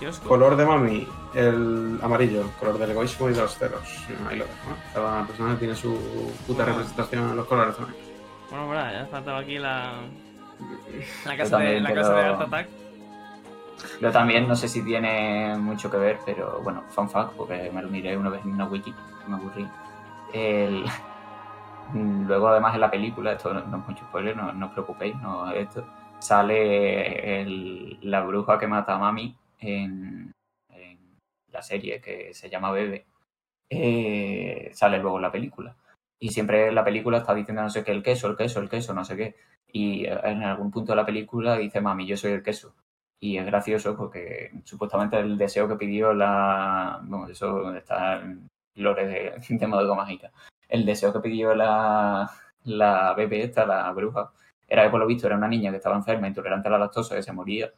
Kiosco. color de mami, el amarillo, color del egoísmo y de los ceros. Ahí lo dejo, ¿no? Cada personaje tiene su puta representación en los colores también. Bueno, verdad, ya faltaba aquí la. La casa, de, la casa de Art Attack. Yo también, no sé si tiene mucho que ver, pero bueno, fun fact, porque me lo miré una vez en una wiki, me aburrí. Luego, además, en la película, esto no, no es mucho spoiler, no, no os preocupéis, no esto, sale la bruja que mata a Mami en, la serie que se llama Bebe. eh, sale luego en la película. Y siempre en la película está diciendo no sé qué, el queso, el queso, el queso, no sé qué. Y en algún punto de la película dice, mami, yo soy el queso. Y es gracioso porque supuestamente el deseo que pidió la. Bueno, eso está en lore de, de Madoka. El deseo que pidió la, la bebé, esta, la bruja, era que por lo visto era una niña que estaba enferma, intolerante a la lactosa, que se moría.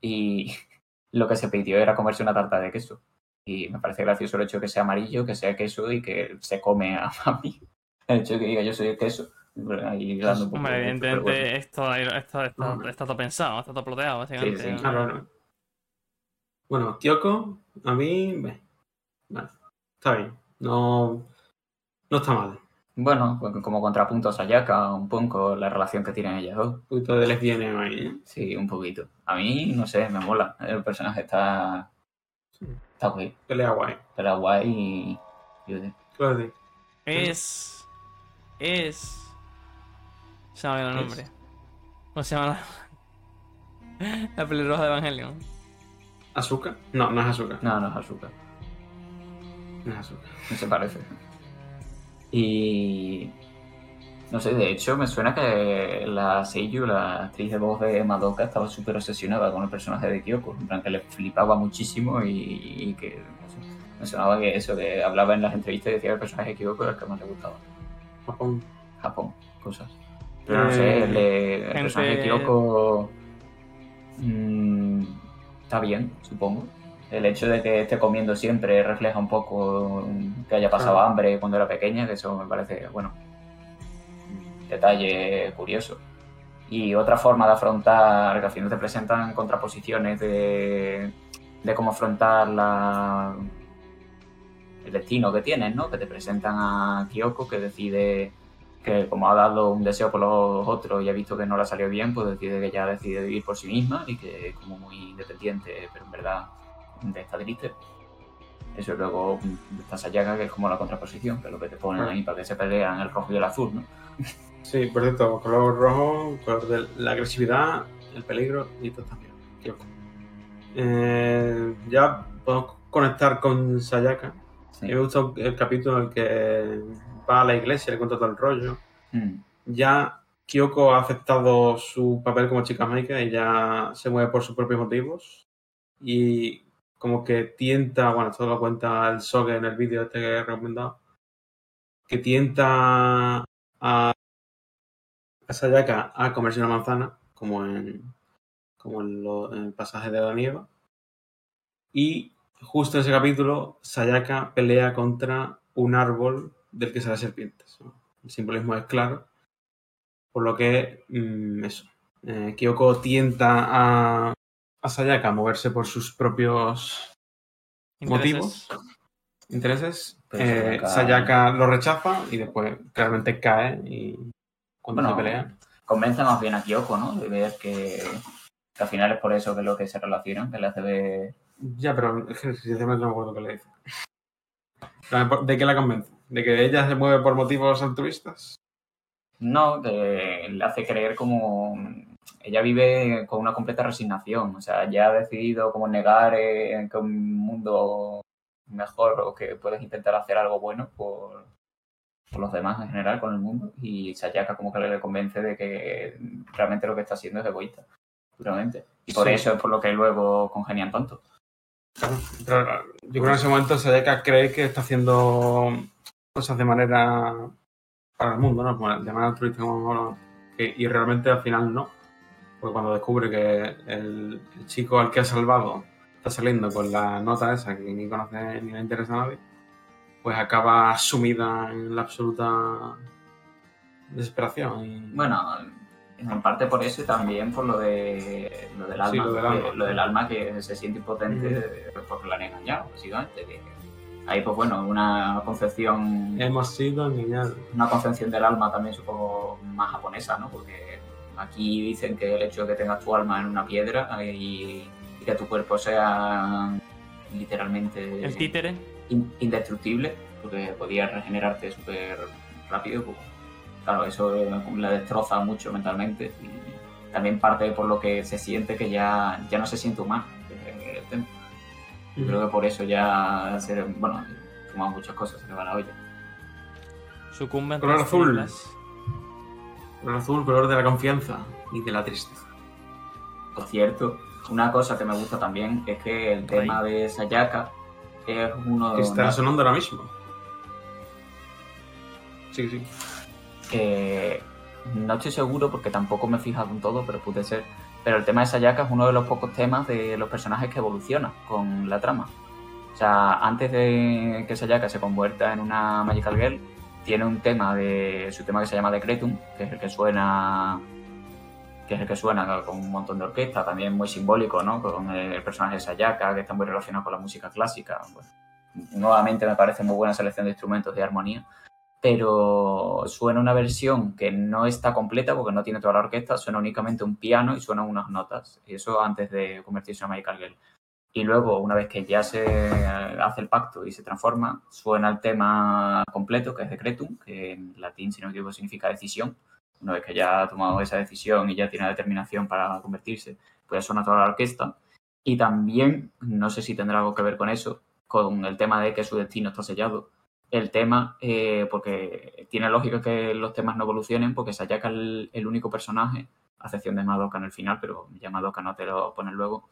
Y lo que se pidió era comerse una tarta de queso. Y me parece gracioso el hecho de que sea amarillo, que sea queso y que se come a mami. El hecho de que diga yo soy el queso. Ahí dando un poco Hombre, de- evidentemente bueno. esto, esto, esto- está todo pensado, está todo ploteado, básicamente. Sí, sí, Claro, claro. Bueno, Kyoko, a mí. Vale, está bien. No. No está mal. Bueno, pues como contrapunto a Sayaka, un poco la relación que tienen ellas dos. Un poquito de lesbiana ahí, ¿eh? Sí, un poquito. A mí, no sé, me mola. El personaje está. Está guay. Pelea guay. Pero guay y. Claro, sí. Es. Es. Se me ha olvidado el nombre. ¿Cómo se llama la. La pelirroja de Evangelion? ¿Azúcar? No, no es azúcar. No, no es azúcar. No es azúcar. No se parece. Y. No sé, de hecho, me suena que la Seiyu, la actriz de voz de Madoka, estaba súper obsesionada con el personaje de Kyoko. En plan, que le flipaba muchísimo y, y que. No sé, me sonaba que eso, que hablaba en las entrevistas y decía que el personaje de Kyoko era el que más le gustaba. Japón. Japón, cosas. Pero no sé, Eh, el, de- el gente- personaje de Kyoko mm, está bien, supongo. El hecho de que esté comiendo siempre refleja un poco que haya pasado Claro. hambre cuando era pequeña, que eso me parece, bueno, un detalle curioso. Y otra forma de afrontar, que al final te presentan contraposiciones de, de cómo afrontar la, el destino que tienes, ¿no? Que te presentan a Kyoko que decide que como ha dado un deseo por los otros y ha visto que no le ha salido bien, pues decide que ya decide vivir por sí misma y que es como muy independiente, pero en verdad está triste. Eso y luego está Sayaka, que es como la contraposición, que es lo que te ponen Claro. ahí para que se pelean el rojo y el azul, ¿no? Sí, por cierto, color rojo, color de la agresividad, el peligro y todo. Kyoko. Eh, ya podemos conectar con Sayaka. Sí. Me gustó el capítulo en el que va a la iglesia, le cuenta todo el rollo. Mm, Ya Kyoko ha aceptado su papel como chica mágica y ya se mueve por sus propios motivos. Y como que tienta, bueno, esto lo cuenta el Soge en el vídeo este que he recomendado, que tienta a, a Sayaka a comerse una manzana, como en, como en, lo- en el pasaje de la nieve. Y justo en ese capítulo, Sayaka pelea contra un árbol del que salen serpientes. ¿no? El simbolismo es claro. Por lo que, mm, eso. Eh, Kyoko tienta a, a Sayaka a moverse por sus propios ¿Intereses? motivos, intereses. Eh, Sayaka- Sayaka lo rechaza y después claramente cae y cuando Bueno, se pelea. Convence más bien a Kyoko, ¿no? De ver que, que al final es por eso que es lo que se relacionan, que le hace ver... Ya, pero es que sinceramente no me acuerdo qué le dice. ¿De qué la convence? ¿De que ella se mueve por motivos altruistas? No, que le hace creer como... Ella vive con una completa resignación, o sea, ya ha decidido como negar eh, que un mundo mejor o que puedes intentar hacer algo bueno por, por los demás en general, con el mundo, y Sayaka como que le convence de que realmente lo que está haciendo es egoísta, puramente. Y por Sí. eso es por lo que luego congenian tanto. Yo creo que en ese momento Sayaka cree que está haciendo cosas de manera para el mundo, ¿no? De manera altruista, como y realmente al final no. Porque cuando descubre que el, chico al que ha salvado está saliendo con la nota esa que ni conoce ni le interesa a nadie, pues acaba sumida en la absoluta desesperación. Bueno, en parte por eso y también por lo de lo del alma, Sí, lo del que- alma. lo del alma que se siente impotente eh, porque la han engañado, básicamente. que ahí, pues bueno, una concepción, Hemos sido engañados. una concepción del alma también supongo más japonesa, ¿no? Porque aquí dicen que el hecho de que tengas tu alma en una piedra eh, y, y que tu cuerpo sea literalmente El títere. in- indestructible, porque podía regenerarte súper rápido. pues, claro, eso la destroza mucho mentalmente y también parte por lo que se siente que ya, ya no se siente humano. el tema. Yo creo que por eso ya, se, bueno, como muchas cosas se le va la olla. Sucumbe ante Color azul. Color azul, color de la confianza y de la tristeza. Por cierto, una cosa que me gusta también es que el tema de Sayaka es uno Que de está sonando ahora mismo. Sí, sí. Que no estoy seguro porque tampoco me he fijado en todo, pero puede ser. Pero el tema de Sayaka es uno de los pocos temas de los personajes que evoluciona con la trama. O sea, antes de que Sayaka se convierta en una Magical Girl, tiene un tema de su tema que se llama Decretum, que es el que suena que es el que suena con un montón de orquesta, también muy simbólico, ¿no? Con el personaje de Sayaka, que está muy relacionado con la música clásica. Nuevamente me parece muy buena selección de instrumentos de armonía pero suena una versión que no está completa porque no tiene toda la orquesta, suena únicamente un piano y suenan unas notas. Y eso antes de convertirse en Magical Girl. Y luego, una vez que ya se hace el pacto y se transforma, suena el tema completo, que es Decretum, que en latín, si no me equivoco, significa decisión. Una vez que ya ha tomado esa decisión y ya tiene determinación para convertirse, pues ya suena toda la orquesta. Y también, no sé si tendrá algo que ver con eso, con el tema de que su destino está sellado el tema, eh, porque tiene lógica que los temas no evolucionen, porque Sayaka es el, único personaje, a excepción de Madoka en el final, pero ya Madoka no te lo pone luego,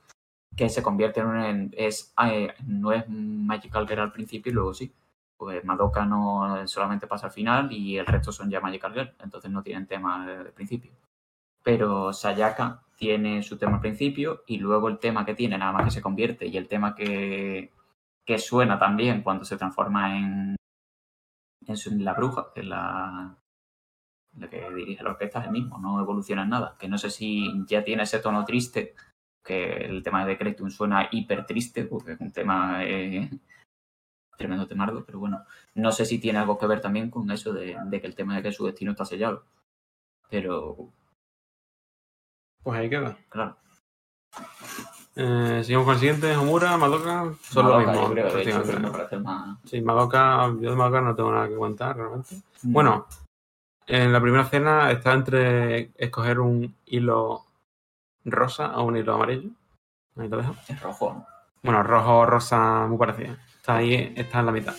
que se convierte en un... es, eh, no es Magical Girl al principio y luego sí. Pues Madoka no solamente pasa al final y el resto son ya Magical Girl, entonces no tienen tema de principio. Pero Sayaka tiene su tema al principio y luego el tema que tiene nada más que se convierte y el tema que, que suena también cuando se transforma en, en, la bruja, que es la, la que dirige la orquesta, es el mismo, no evoluciona en nada. Que no sé si ya tiene ese tono triste, que el tema de Decretum suena hiper triste, porque es un tema eh, tremendo temardo, pero bueno, no sé si tiene algo que ver también con eso de, de que el tema de que su destino está sellado. Pero, Pues ahí queda. claro, Eh, seguimos con el siguiente, Homura, Madoka, son lo mismo. creo, hecho, me más... Sí, Madoka, yo de Madoka no tengo nada que contar realmente. Mm. Bueno, en la primera escena está entre escoger un hilo rosa o un hilo amarillo. Ahí lo dejo. es rojo, ¿no? Bueno, rojo, rosa, muy parecido. Está ahí, está en la mitad.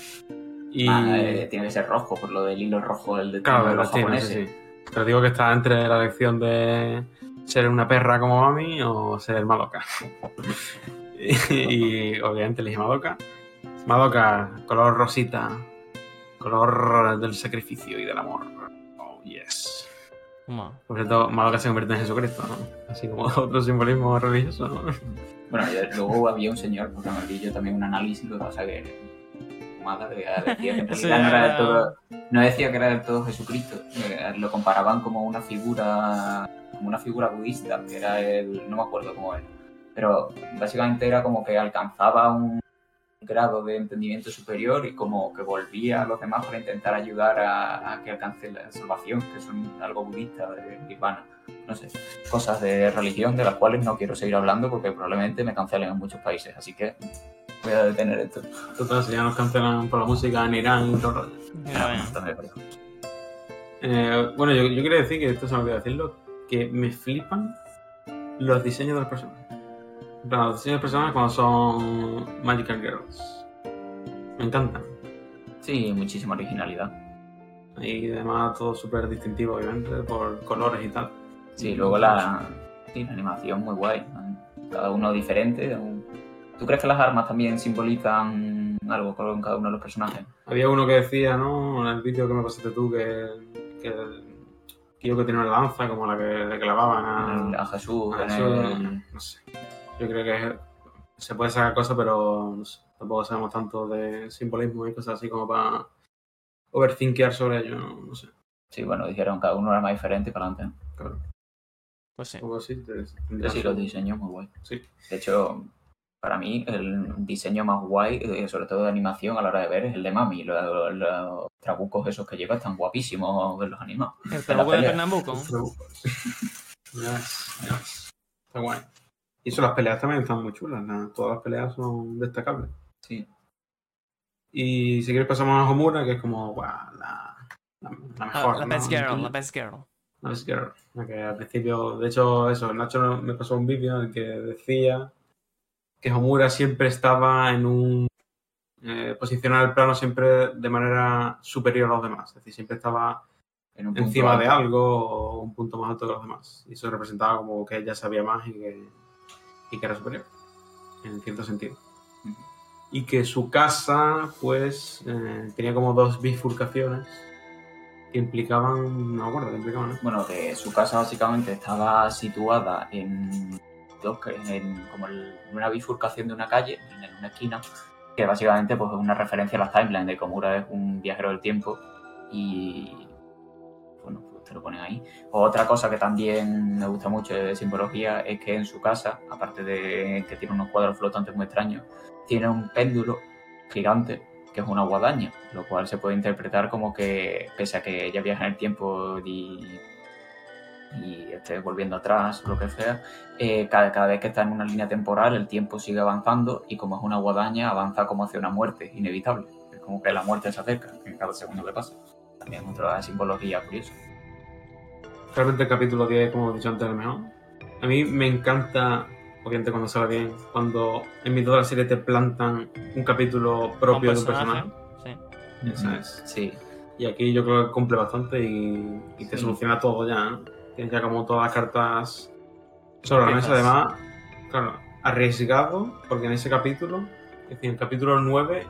Y. Ah, eh, tiene que ser rojo, por lo del hilo rojo, el de claro, de el los destino, sí, sí. Pero digo que está entre la elección de ser una perra como mami o ser Madoka. y, y, obviamente elegí Madoka. Madoka, color rosita, color del sacrificio y del amor. Oh, yes. Por cierto, Madoka se convierte en Jesucristo, ¿no? Así como otro simbolismo religioso, ¿no? Bueno, luego había un señor, porque me vi yo también un análisis, lo que pasa que Mada decía que en Eso realidad no era del ya- todo, no decía que era del todo Jesucristo, eh, lo comparaban como una figura, como una figura budista, que era el, no me acuerdo cómo era, pero básicamente era como que alcanzaba un grado de entendimiento superior y como que volvía a los demás para intentar ayudar a, a que alcance la salvación, que son algo budista de Nirvana. No sé, cosas de religión de las cuales no quiero seguir hablando porque probablemente me cancelen en muchos países, así que voy a detener esto. Total, si ya nos cancelan por la música en Irán y todo el rollo. Mira, vaya. También, pero- Eh, bueno, yo, yo quería decir que esto se me olvidó decirlo, que me flipan los diseños de los personajes. En plan, Los diseños de personajes cuando son Magical Girls. Me encantan. Sí, muchísima originalidad. Y además todo súper distintivo, obviamente, por colores y tal. Sí, luego la, sí, la animación muy guay. ¿no? Cada uno diferente. un- ¿Tú crees que las armas también simbolizan algo con cada uno de los personajes? Había uno que decía, ¿no? En el vídeo que me pasaste tú, que, que, que yo que tiene una lanza como la que le clavaban a, a Jesús, a el- no sé. Yo creo que se puede sacar cosas, pero no sé, tampoco sabemos tanto de simbolismo y cosas así como para overthinkear sobre ello, no, no sé. Sí, bueno, dijeron cada uno era más diferente y para adelante. Claro, Pues sí. poco así. te- sí, los diseños muy guay. Sí. De hecho, para mí el diseño más guay, eh, sobre todo de animación a la hora de ver, es el de Mami. Los, los trabucos esos que lleva están guapísimos verlos animados. El trabuco de. Pernambuco. Ves. Está guay. Y eso, las peleas también están muy chulas. la- todas las peleas son destacables. Sí. Y si quieres pasamos a Homura, que es como la, la, la Ah, mejor. la ¿no? best girl, la best girl. La best girl. La que al principio, de hecho, eso, Nacho me pasó un vídeo en el que decía que Homura siempre estaba en un. Eh, posicionar el plano siempre de manera superior a los demás. Es decir, siempre estaba En un encima de alto. algo o un punto más alto que los demás. Y eso representaba como que ella sabía más y que, y que era superior, en cierto sentido. Y que su casa, pues, eh, tenía como dos bifurcaciones que implicaban, no me acuerdo, que implicaban, ¿no? Bueno, que su casa básicamente estaba situada en, en como una bifurcación de una calle, en una esquina, que básicamente pues, es una referencia a las timelines de Komura es un viajero del tiempo y bueno, pues te lo ponen ahí. Otra cosa que también me gusta mucho de simbología es que en su casa, aparte de que tiene unos cuadros flotantes muy extraños, tiene un péndulo gigante que es una guadaña, lo cual se puede interpretar como que pese a que ella viaja en el tiempo y, y esté volviendo atrás lo que sea, eh, cada, cada vez que está en una línea temporal el tiempo sigue avanzando y como es una guadaña avanza como hacia una muerte inevitable. Es como que la muerte se acerca en cada segundo que pasa. También otra simbología curiosa. Realmente el capítulo 10, como he dicho antes, es el mejor. A mí me encanta, obviamente cuando sale bien, cuando en mitad de la serie te plantan un capítulo propio de un personaje. Sí. Esa es. Sí, Y aquí yo creo que cumple bastante y, y te Sí. soluciona todo ya. ¿no? Tienes ya como todas las cartas sobre la mesa. Además, claro, arriesgado, porque en ese capítulo, es decir, en el capítulo 9,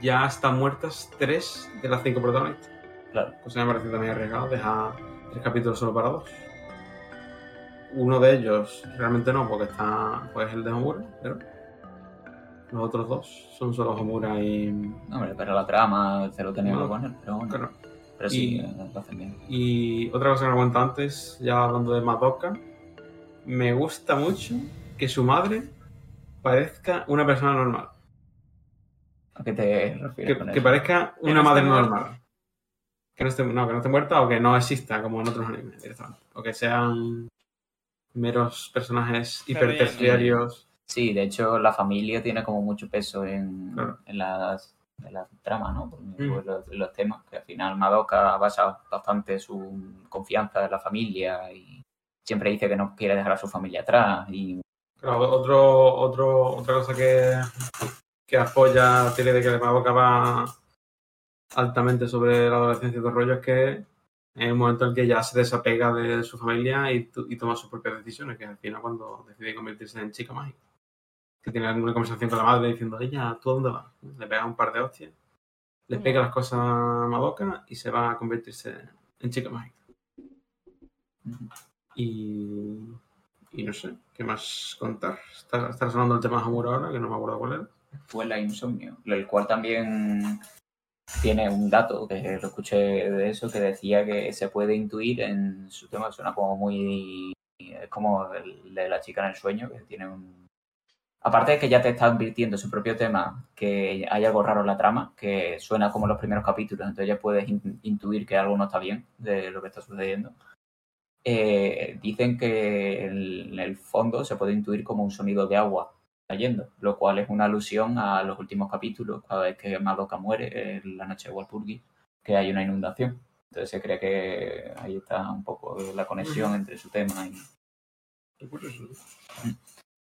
ya están muertas tres de las cinco protagonistas. claro. Cosa que me parece también arriesgado, dejar tres capítulos solo para dos. Uno de ellos realmente no, porque está pues el de Homura, pero los otros dos son solo Homura y, No, hombre, pero la trama se lo tenía que poner, pero bueno. claro, Pero sí, Y- lo hacen bien. Y otra cosa que me cuenta antes, ya hablando de Madoka, me gusta mucho que su madre parezca una persona normal. ¿A qué te refieres Que, con que eso? parezca una no madre muerta. normal. Que no, esté, no, que no esté muerta o que no exista como en otros animes directamente. O que sean meros personajes hiperterciarios. Sí, de hecho la familia tiene como mucho peso en, Claro. en las, en las tramas, ¿no? Pues, los, los temas, que al final Madoka basa bastante su confianza en la familia y siempre dice que no quiere dejar a su familia atrás y Claro, otro, otro, otra cosa que, que apoya la teoría de que Madoka va altamente sobre la adolescencia y el rollo es que en el momento en el que ya se desapega de su familia y, y toma sus propias decisiones, que al final cuando decide convertirse en chica mágica. Que tiene una conversación con la madre diciendo, ella, ¿tú a dónde vas? Le pega un par de hostias le pega las cosas a Madoka y se va a convertirse en chica mágica. Y, y no sé, ¿qué más contar? Está, está sonando el tema de Hamura ahora, que no me acuerdo cuál era. fue la insomnio, el cual también tiene un dato que lo escuché de eso que decía que se puede intuir en su tema, suena como muy es como el de la chica en el sueño, que tiene un aparte de que ya te está advirtiendo su propio tema que hay algo raro en la trama, que suena como los primeros capítulos, entonces ya puedes in- intuir que algo no está bien de lo que está sucediendo. Eh, dicen que en el fondo se puede intuir como un sonido de agua cayendo, lo cual es una alusión a los últimos capítulos, cada vez que Madoka muere en la noche de Walpurgis, que hay una inundación. Entonces se cree que ahí está un poco la conexión entre su tema y... Qué curioso.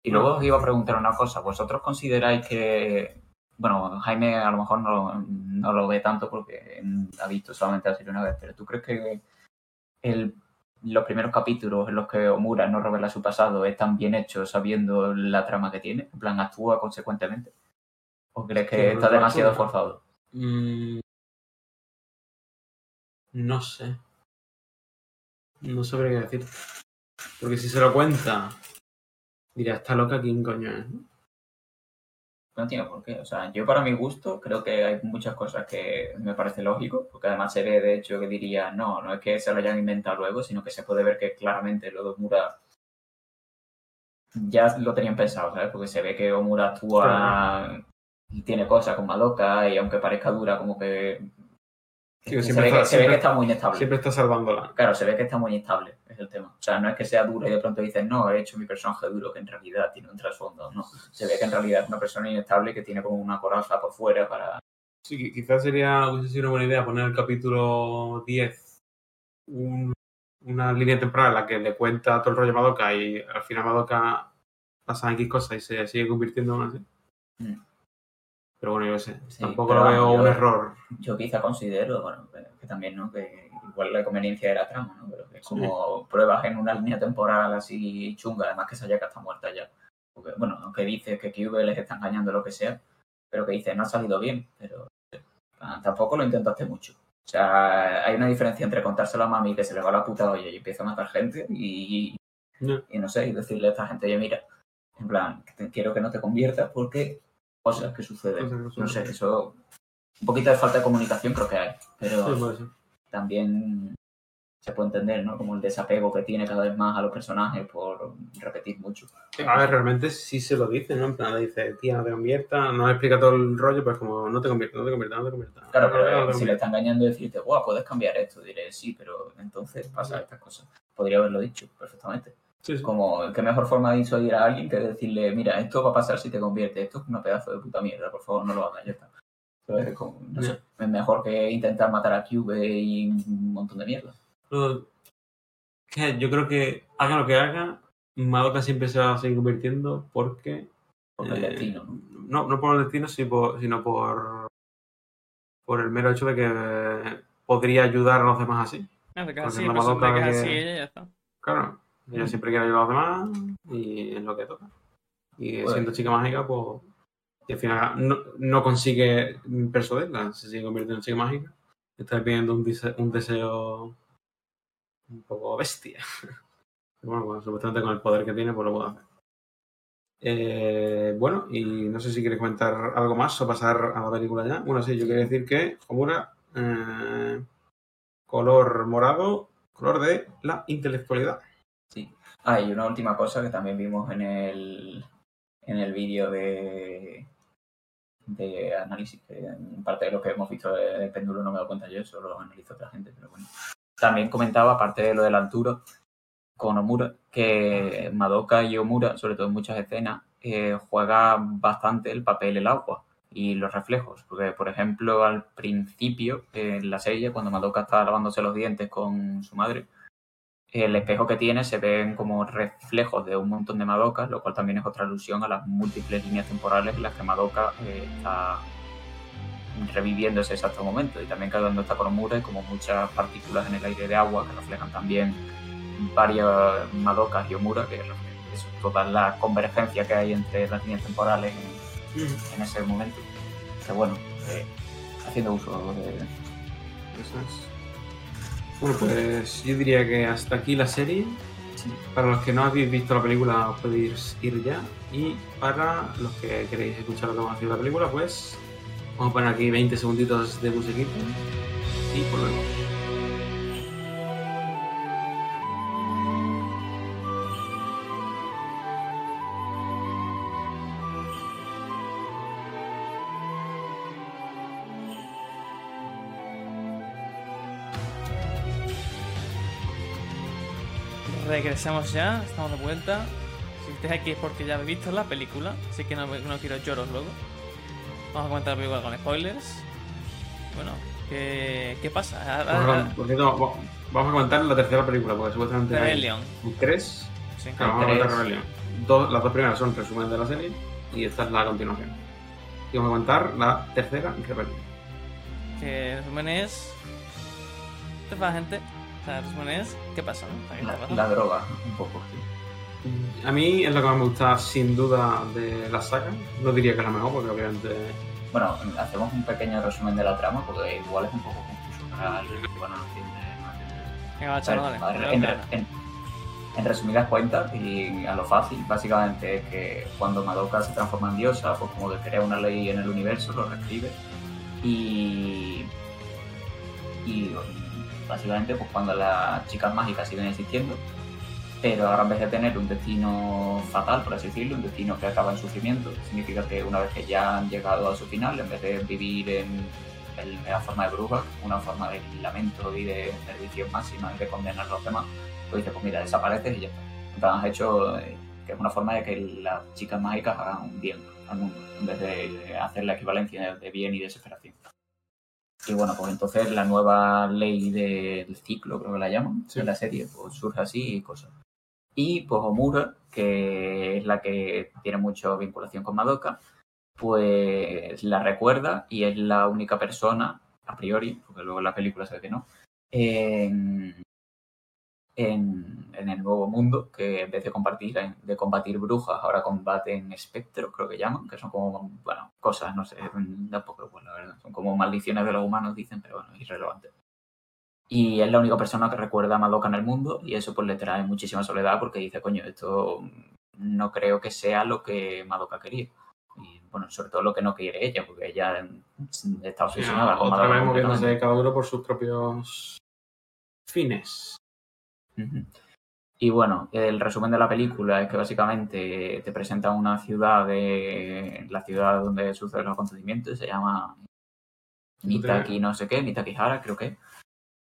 Y luego os iba a preguntar una cosa, ¿vosotros consideráis que... Bueno, Jaime a lo mejor no, no lo ve tanto porque ha visto solamente la serie una vez, pero ¿tú crees que el los primeros capítulos en los que Omura no revela su pasado están bien hechos sabiendo la trama que tiene? En plan, actúa consecuentemente. ¿O crees que está demasiado forzado? Mm, no sé. No sabría qué decir. Porque si se lo cuenta, dirá, está loca, ¿quién coño es? no? Tiene por qué. O sea, yo para mi gusto creo que hay muchas cosas que me parece lógico, porque además se ve de hecho que diría, no, no es que se lo hayan inventado luego, sino que se puede ver que claramente lo de Omura ya lo tenían pensado, ¿sabes? Porque se ve que Omura actúa y tiene cosas con Madoka y aunque parezca dura, como que... Se, ve que, está- se ve que siempre- está muy inestable. Siempre está salvándola. Claro, se ve que está muy inestable, es el tema. O sea, no es que sea duro y de pronto dices, no, he hecho mi personaje duro, que en realidad tiene un trasfondo. No, se ve que en realidad es una persona inestable que tiene como una coraza por fuera para... Sí, qui- quizás sería, hubiese sido una buena idea poner el capítulo 10 un- una línea temporal en la que le cuenta todo el rollo a Madoka y al final Madoka pasa X cosas y se sigue convirtiendo en así. Mm. Pero bueno, yo sé. Sí, Tampoco lo veo yo- un error. Yo quizá considero, bueno, que, también, ¿no? Que igual la conveniencia era trama, ¿no? Pero que como pruebas en una línea temporal así chunga, además que Sayaka está muerta ya. Porque, bueno, aunque dice que Kyube les está engañando lo que sea, pero que dice, no ha salido bien, pero ah, tampoco lo intentaste mucho. O sea, hay una diferencia entre contárselo a mami que se le va la puta olla y empieza a matar gente y, No. y no sé, y decirle a esta gente, oye, mira, en plan, te- quiero que no te conviertas porque cosas que suceden. Cosas que No sé, eso. Un poquito de falta de comunicación creo que hay, pero Sí, también se puede entender, ¿no? Como el desapego que tiene cada vez más a los personajes por repetir mucho. A ver, realmente sí se lo dice, ¿no? En plan, le dice, tía, no te conviertas, no explica todo el rollo, pues como, no te conviertas, no te conviertas, no te conviertas. Claro, No pero si le está engañando y decirte, guau, puedes cambiar esto, diré sí, pero entonces pasa estas cosas. Podría haberlo dicho perfectamente. Sí, sí. Como, ¿qué mejor forma de disuadir a alguien que decirle, mira, esto va a pasar si te conviertes, esto es una pedazo de puta mierda, por favor, no lo hagas, ya está. Entonces, es como, no sé, es mejor que intentar matar a Cube y un montón de mierda. Que yo creo que haga lo que haga, Madoka siempre se va a seguir convirtiendo porque... Porque el eh, destino, ¿no? No, no por el destino, sino por, por, por el mero hecho de que podría ayudar a los demás así. Te quedas Porque así, la pues, Madoka te quedas que- así ella y ya está. Claro, ella siempre quiere ayudar a los demás y es lo que toca. Y Pues- siendo chica mágica, pues... Y al final no, no consigue persuadirla, se sigue convirtiendo en chica mágica. Está pidiendo un, dise- un deseo un poco bestia. Pero bueno, bueno, supuestamente con el poder que tiene, pues lo puede hacer. Eh, bueno, y no sé si quieres comentar algo más o pasar a la película ya. Bueno, sí, yo quería decir que Homura, eh, color morado, color de la intelectualidad. Ah, y una última cosa que también vimos en el, en el vídeo de, de análisis, que en parte de lo que hemos visto de, péndulo no me doy cuenta yo, eso lo analiza otra gente, pero bueno. También comentaba, aparte de lo de la altura, con Omura, que Madoka y Omura, sobre todo en muchas escenas, eh, juega bastante el papel el agua y los reflejos. Porque, por ejemplo, al principio, en la serie, cuando Madoka está lavándose los dientes con su madre, el espejo que tiene se ven como reflejos de un montón de Madoka, lo cual también es otra alusión a las múltiples líneas temporales en las que Madoka eh, está reviviendo ese exacto momento. Y también que cuando está con Omura hay como muchas partículas en el aire de agua que reflejan también varias Madokas y Omura, que eso, toda la convergencia que hay entre las líneas temporales en, en ese momento. Que bueno, eh, haciendo uso de... Eso es. Bueno, pues yo diría que hasta aquí la serie. Para los que no habéis visto la película, os podéis ir ya. Y para los que queréis escuchar lo que vamos a de la película, pues vamos a poner aquí 20 segunditos de musiquita y volvemos. Regresamos ya, estamos de vuelta. Si estáis aquí es porque ya habéis visto la película, así que no, no quiero lloros luego. Vamos a comentar la película con spoilers. Bueno, ¿qué, qué pasa? Ahora- ahora- Por cierto, va- vamos a comentar la tercera película, porque supuestamente Rebellion. tres. Sí. Claro, vamos a comentar Tres. Rebellion. Dos, las dos primeras son resumen de la serie y esta es la continuación. Y vamos a comentar la tercera, Rebellion. Que resumen es. ¿Qué pasa, gente? O sea, el resumen es. ¿Qué pasa, no? ¿Qué La, droga, un poco. sí. A mí es lo que más me gusta sin duda de la saga. No diría que es la mejor, porque obviamente. Bueno, hacemos un pequeño resumen de la trama porque igual es un poco confuso para alguien que bueno, no entiende. Venga, chaval, dale. En resumidas cuentas y a lo fácil, básicamente es que cuando Madoka se transforma en diosa, pues como que crea una ley en el universo, lo reescribe y, y básicamente pues cuando las chicas mágicas siguen existiendo, pero ahora en vez de tener un destino fatal, por así decirlo, un destino que acaba en sufrimiento, significa que una vez que ya han llegado a su final, en vez de vivir en, en la forma de bruja, una forma de lamento y de perdición máxima y de condenar a los demás, pues dice, pues mira, desapareces y ya está. En plan, has hecho eh, que es una forma de que las chicas mágicas hagan un bien al mundo, en vez de hacer la equivalencia de bien y desesperación. Y bueno, pues entonces la nueva ley del ciclo, creo que la llaman, Sí. de la serie, pues surge así y cosas. Y pues Omura, que es la que tiene mucha vinculación con Madoka, pues la recuerda y es la única persona, a priori, porque luego en la película se ve que no, en, en, en el nuevo mundo, que en vez de compartir, de combatir brujas, ahora combaten espectros, creo que llaman, que son como, bueno, cosas, no sé, da poco igual, la verdad. Son como maldiciones de los humanos, dicen, pero bueno, irrelevante. Y es la única persona que recuerda a Madoka en el mundo y eso pues le trae muchísima soledad porque dice, coño, esto no creo que sea lo que Madoka quería. Y bueno, sobre todo lo que no quiere ella, porque ella está obsesionada con otra Madoka. vez moviéndose cada uno por sus propios fines. Y bueno, el resumen de la película es que básicamente te presenta una ciudad de la ciudad donde suceden los acontecimientos, se llama Mitaki no sé qué, Mitaki Hara creo que.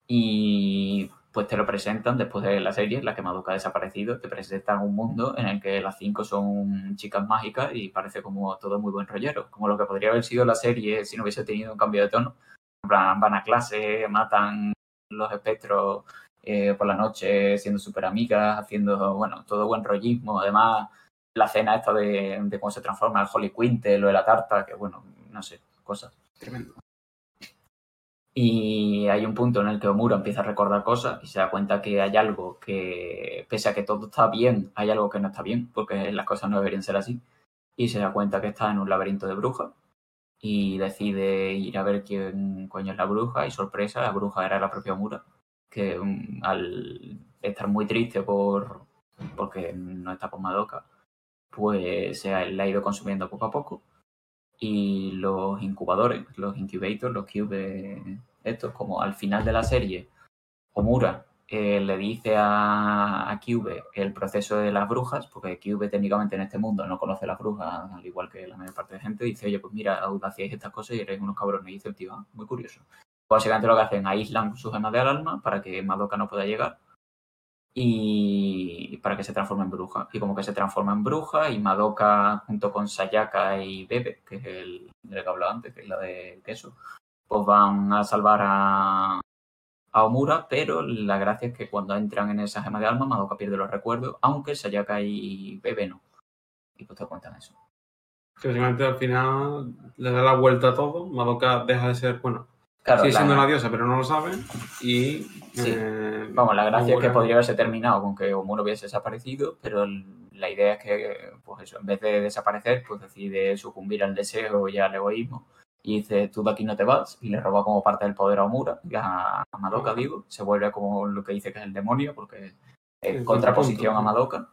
Y pues te lo presentan después de la serie, la que Madoka ha desaparecido, te presentan un mundo en el que las cinco son chicas mágicas y parece como todo muy buen rollero, como lo que podría haber sido la serie si no hubiese tenido un cambio de tono. Van a clase, matan los espectros eh, por la noche, siendo súper amigas, haciendo, bueno, todo buen rollismo. Además, la cena esta de, de cómo se transforma el Holy Quintel, lo de la tarta, que bueno, no sé, cosas. Tremendo. Y hay un punto en el que Omura empieza a recordar cosas y se da cuenta que hay algo que, pese a que todo está bien, hay algo que no está bien, porque las cosas no deberían ser así. Y se da cuenta que está en un laberinto de brujas y decide ir a ver quién coño es la bruja y sorpresa, la bruja era la propia Omura, que mm, al estar muy triste por porque no está con Madoka, pues se ha, la ha ido consumiendo poco a poco y los incubadores, los incubators, los cubes, estos, como al final de la serie, Omura eh, le dice a, a Cube el proceso de las brujas, porque Cube técnicamente en este mundo no conoce las brujas, al igual que la mayor parte de gente, dice, oye, pues mira, hacíais estas cosas y erais unos cabrones. Y dice, tío, ah, muy curioso. Básicamente lo que hacen, aíslan sus gemas del alma para que Madoka no pueda llegar y para que se transforme en bruja. Y como que se transforma en bruja y Madoka junto con Sayaka y Bebe, que es el del que hablaba antes, que es la de queso, pues van a salvar a, a Omura, pero la gracia es que cuando entran en esa gema de alma, Madoka pierde los recuerdos, aunque Sayaka y Bebe no. Y pues te cuentan eso. Básicamente al final le da la vuelta a todo. Madoka deja de ser, bueno, Claro, sigue la- siendo una diosa, pero no lo sabe. Y. Sí. eh, Vamos, la gracia es que podría haberse terminado con que Omura hubiese desaparecido, pero el- la idea es que, pues eso, en vez de desaparecer, pues decide sucumbir al deseo y al egoísmo y dice, tú de aquí no te vas, y le roba como parte del poder a Omura, a, a Madoka, digo, se vuelve como lo que dice que es el demonio, porque es contraposición a. Madoka,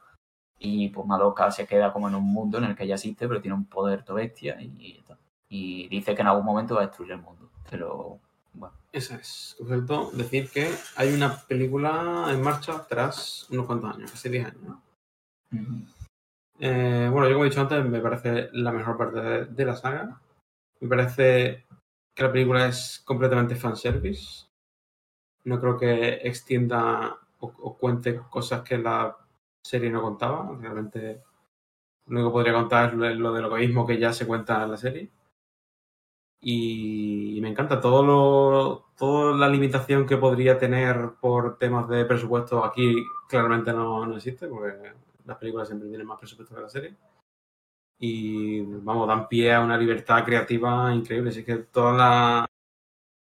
y pues Madoka se queda como en un mundo en el que ella existe, pero tiene un poder to bestia, y, y dice que en algún momento va a destruir el mundo, pero bueno, Eso es. Por cierto, decir que hay una película en marcha tras unos cuantos años, casi 10 años. Eh, bueno, yo como he dicho antes, me parece la mejor parte de, de la saga. Me parece que la película es completamente fanservice. No creo que extienda o, o cuente cosas que la serie no contaba. Realmente lo único que podría contar es lo, lo del egoísmo que ya se cuenta en la serie. Y me encanta todo lo, toda la limitación que podría tener por temas de presupuesto aquí claramente no, existe porque las películas siempre tienen más presupuesto que la serie. Y vamos, dan pie a una libertad creativa increíble. Así que toda la,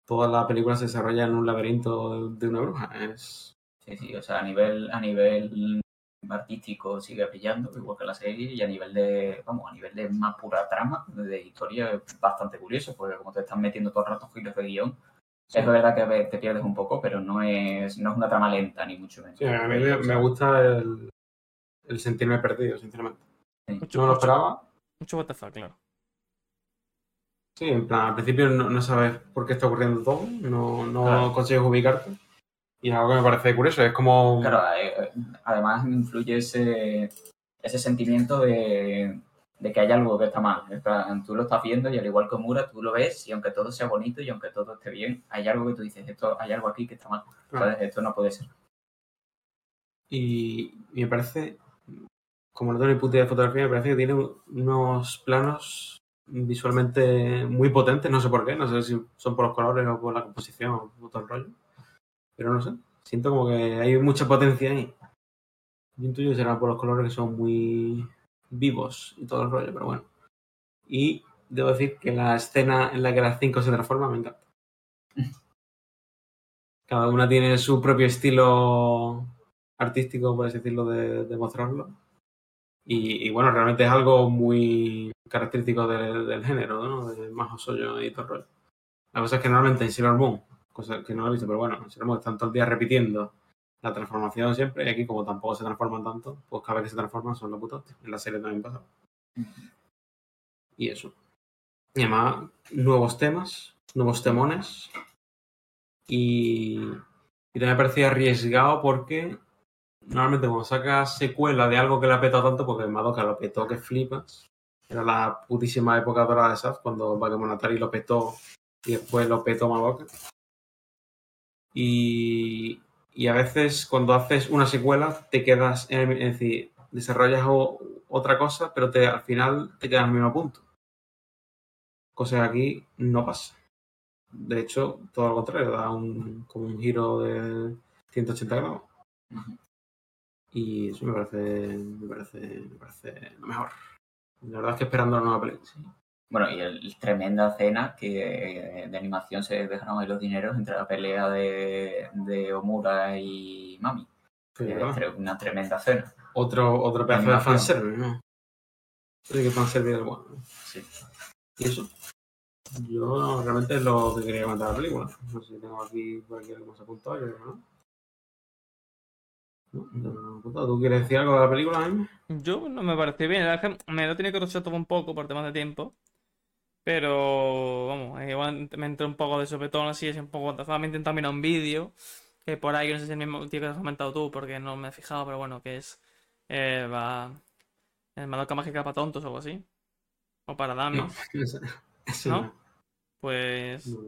toda la película se desarrolla en un laberinto de una bruja. Es, Sí, sí, o sea, a nivel, a nivel artístico sigue brillando, igual que la serie, y a nivel de, vamos, a nivel de más pura trama, de historia, es bastante curioso, porque como te están metiendo todo el rato giros de guion, Sí. es verdad que a veces te pierdes un poco, pero no es, no es una trama lenta, ni mucho menos. sí, a mí me, me gusta el, el sentirme perdido, sinceramente. Mucho, No lo mucho, esperaba. mucho WTF, claro. Sí, en plan, al principio no, no sabes por qué está ocurriendo todo, no, no Claro. consigues ubicarte. Y es algo que me parece curioso, es como... Claro, eh, eh, además influye ese, ese sentimiento de, de que hay algo que está mal. Tú lo estás viendo y al igual que Mura, tú lo ves y aunque todo sea bonito y aunque todo esté bien, hay algo que tú dices, esto, hay algo aquí que está mal. Esto no puede ser. Y, y me parece, como no tengo ni puta de fotografía, me parece que tiene unos planos visualmente muy potentes, no sé por qué, no sé si son por los colores o por la composición o todo el rollo. Pero no sé, siento como que hay mucha potencia ahí. Yo intuyo que será por los colores que son muy vivos y todo el rollo, pero bueno. Y debo decir que la escena en la que las cinco se transforman me encanta. Cada una tiene su propio estilo artístico, por así decirlo, de, de mostrarlo. Y, y bueno, realmente es algo muy característico de- del género, ¿no? De Majo Soyo y todo el rollo. La cosa es que normalmente en Sailor Moon, cosa que no lo he visto, pero bueno, en Sailor Moon están todo el día repitiendo la transformación siempre, y aquí como tampoco se transforman tanto, pues cada vez que se transforman son los putos. En la serie también pasa. Y eso. Y además, nuevos temas, nuevos temones. Y, y también me parecía arriesgado porque normalmente cuando sacas secuela de algo que le ha petado tanto, porque Madoka lo petó que flipas. Era la putísima época dorada de SAF cuando Pokémon Atari lo petó y después lo petó Madoka. Y, y a veces cuando haces una secuela te quedas, en el- es decir, desarrollas o- otra cosa, pero te, al final te quedas en el mismo punto. Cosa que aquí no pasa. De hecho, todo lo contrario, da un, como un giro de 180 grados. Y eso me parece, me parece, me parece lo mejor. La verdad es que esperando la nueva película. Bueno, y el tremenda escena que eh, de animación se dejaron ahí los dineros entre la pelea de, de Omura y Mami. Sí, Eh, una tremenda escena. Otro, otro pedazo de fanservice, ¿no? Sí, que fanservice del bueno. Sí. Y eso. Yo realmente es lo que quería comentar la película. No sé si tengo aquí por aquí algo más apuntado, yo creo que no. ¿Tú quieres decir algo de la película, Jaime? Yo no me pareció bien, la verdad es que me lo tenía que rushar todo un poco por temas de tiempo. Pero, vamos, eh, igual me entró un poco de sopetón así, así un poco. Me he intentado mirar un vídeo, que por ahí, no sé si es el mismo tío que has comentado tú, porque no me he fijado, pero bueno, que es. Eh, va. El Madoka Mágica para tontos o algo así. O para damas. Eso- eso ¿No? Pues. no.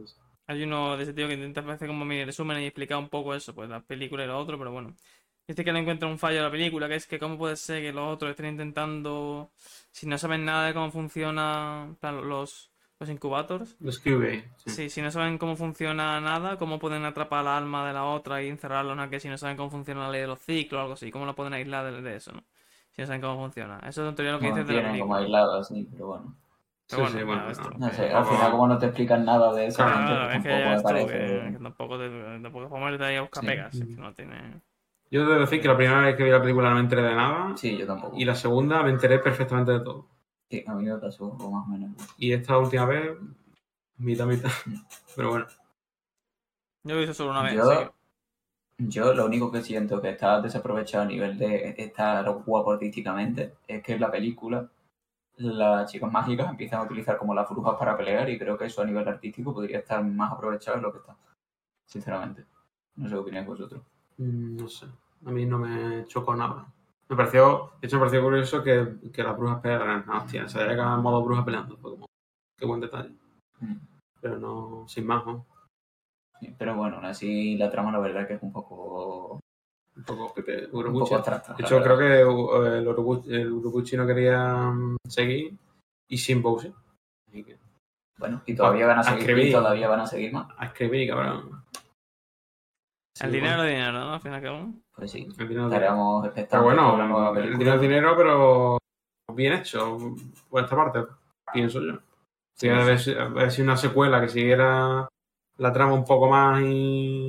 Hay uno de ese tío que intenta hacer como mi resumen y explicar un poco eso, pues la película y lo otro, pero bueno. Este que no encuentra un fallo de la película, que es que cómo puede ser que los otros estén intentando, si no saben nada de cómo funciona plan, los, los incubators, Los QA. Sí. sí, si no saben cómo funciona nada, cómo pueden atrapar la alma de la otra y encerrarlo en una que si no saben cómo funciona la ley de los ciclos o algo así, cómo lo pueden aislar de, de eso, ¿no? Si no saben cómo funciona. Eso es en teoría lo que dices de la tienen como aislado así, pero bueno. Pero Sí, sí, bueno, no. No sé, al final como no te explican nada de eso, Claro, es que tampoco me parece... que, que tampoco te, tampoco podemos ir ahí a buscar Sí. pegas, es que no tiene... Yo debo decir que la primera vez que vi la película no me enteré de nada. Sí, yo tampoco. Y la segunda me enteré perfectamente de todo. Sí, a mí me pasó algo más o menos. Y esta última vez Mitad, mitad. Pero bueno. Yo lo hice solo una vez. Yo- así que- Yo lo único que siento que está desaprovechado a nivel de estar guapo artísticamente es que en la película las chicas mágicas empiezan a utilizar como las brujas para pelear y creo que eso a nivel artístico podría estar más aprovechado de lo que está. Sinceramente. No sé qué opináis vosotros. Mm, No sé. A mí no me chocó nada. Me pareció, de hecho, me pareció curioso que, que las brujas pelearan. Ah, hostia, se veía que en modo bruja peleando. Fue como, qué buen detalle. Mm. Pero no, sin más, ¿no? Pero bueno, aún así la trama la verdad que es un poco, Un poco Pepe un poco abstracta. De hecho, creo que uh, el Urobuchi, el no quería mm, seguir y sin. Así que Bueno, y todavía van a a seguir escribir. y todavía van a seguir más. a escribir, cabrón. Sí, El dinero bueno, es dinero, ¿no? Al fin y al cabo. Pues sí, el dinero- estaremos Pero expectantes bueno, el dinero es dinero, pero bien hecho por esta parte, pienso yo. Si Sí, haber sido una secuela que siguiera la trama un poco más y,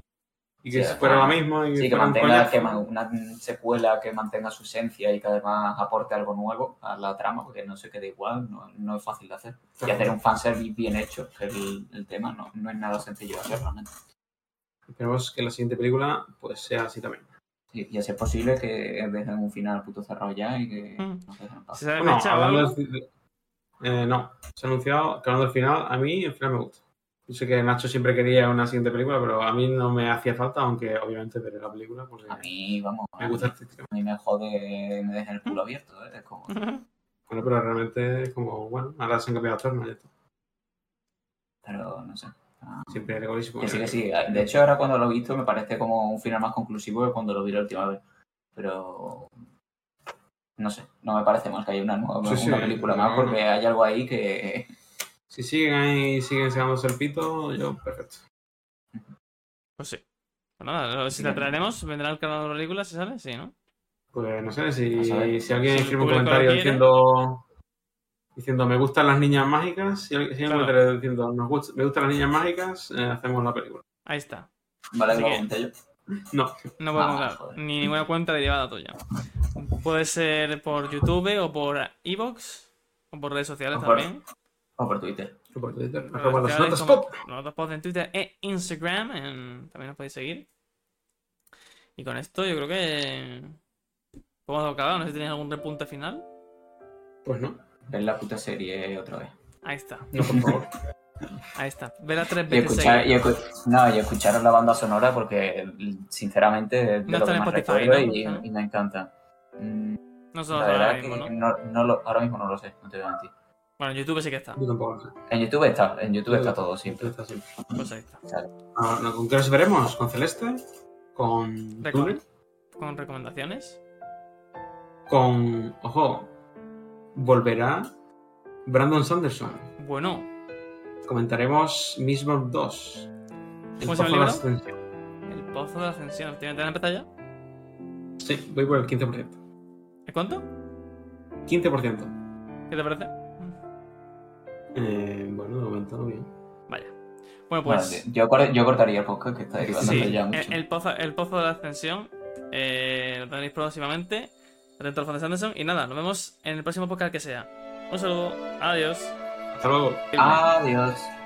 y que Sí, fuera la misma. Y Sí, que mantenga coñazo. que man- una secuela que mantenga su esencia y que además aporte algo nuevo a la trama, porque no se quede igual, no, no es fácil de hacer. Y hacer un fanservice bien hecho, que es el, el tema, no, no es nada sencillo de hacer realmente. Esperemos que la siguiente película pues sea así también. Sí, y a ser posible que dejen un final puto cerrado ya y que Mm. nos dejen paz. ¿Se Bueno, hablando eh, no, se ha anunciado que hablando del final, a mí el final me gusta. Yo sé que Nacho siempre quería una siguiente película, pero a mí no me hacía falta, aunque obviamente veré la película porque A mí, vamos, a me mí, gusta artísticamente. a mí me jode, me dejen el culo abierto, ¿eh? Es como, Bueno, pero realmente es como, bueno, ahora se han cambiado las tornas ya está. pero no sé. Ah, Siempre el egoísmo. Que sí, que sí. De hecho, ahora cuando lo he visto me parece como un final más conclusivo que cuando lo vi la última vez. Pero no sé, no me parece mal que haya una, nueva, Sí, sí, una película no, más no. porque hay algo ahí que Si siguen ahí y siguen sacándose el pito, yo perfecto. Pues sí. Pues nada, si la traeremos, vendrá el canal de la película si sale, sí, ¿no? Pues no sé, si, si alguien Si escribe un comentario diciendo diciendo me gustan las niñas mágicas, si alguien Claro. diciendo nos gusta- me gustan las niñas mágicas, eh, hacemos la película. Ahí está. vale que Así. No, No puedo Ah, contar ni ninguna cuenta derivada tuya. Puede ser por YouTube o por Evox o por redes sociales O por- también. O por Twitter. por Twitter. Arroba notas como pop. Notas Pop en Twitter e Instagram. en- también nos podéis seguir. Y con esto yo creo que podemos acabar. No sé si tenéis algún repunte final. Pues no, Ver la puta serie otra vez. Ahí está. no, por favor. Ahí está. Verá tres Y veces escuchar, y, seguidas. escu- no, y escucharos la banda sonora porque sinceramente es de No lo está que en más Spotify, ¿no? y, ¿No? y me encanta. Mm, No se la lo sabe ahora verdad mismo, que ¿no? no, lo- ahora mismo no lo sé, no te voy a mentir. Bueno, en YouTube sí que está. Yo tampoco lo sé. En YouTube está, en YouTube está todo siempre. Está siempre. Pues ahí está. Ah, ¿Con qué nos veremos? ¿Con Celeste? ¿Con Recom- Tune? Con recomendaciones. Con. Ojo, volverá Brandon Sanderson. Bueno, Comentaremos Mistborn 2. El ¿Cómo se llama el Pozo de la libro? Ascensión. el pozo de la ascensión. ¿Tiene que empezar ya? Sí, voy por el 15%. ¿Es cuánto? 15%. ¿Qué te parece? Eh, bueno, de momento bien. Vaya. Bueno, pues. Vale, yo, yo cortaría el podcast que está derivando Sí, ya el, mucho. el pozo, el pozo de la ascensión eh, lo tenéis próximamente. Fan de Sanderson. Y nada, nos vemos en el próximo podcast que sea. Un saludo. Adiós. Hasta luego. Adiós.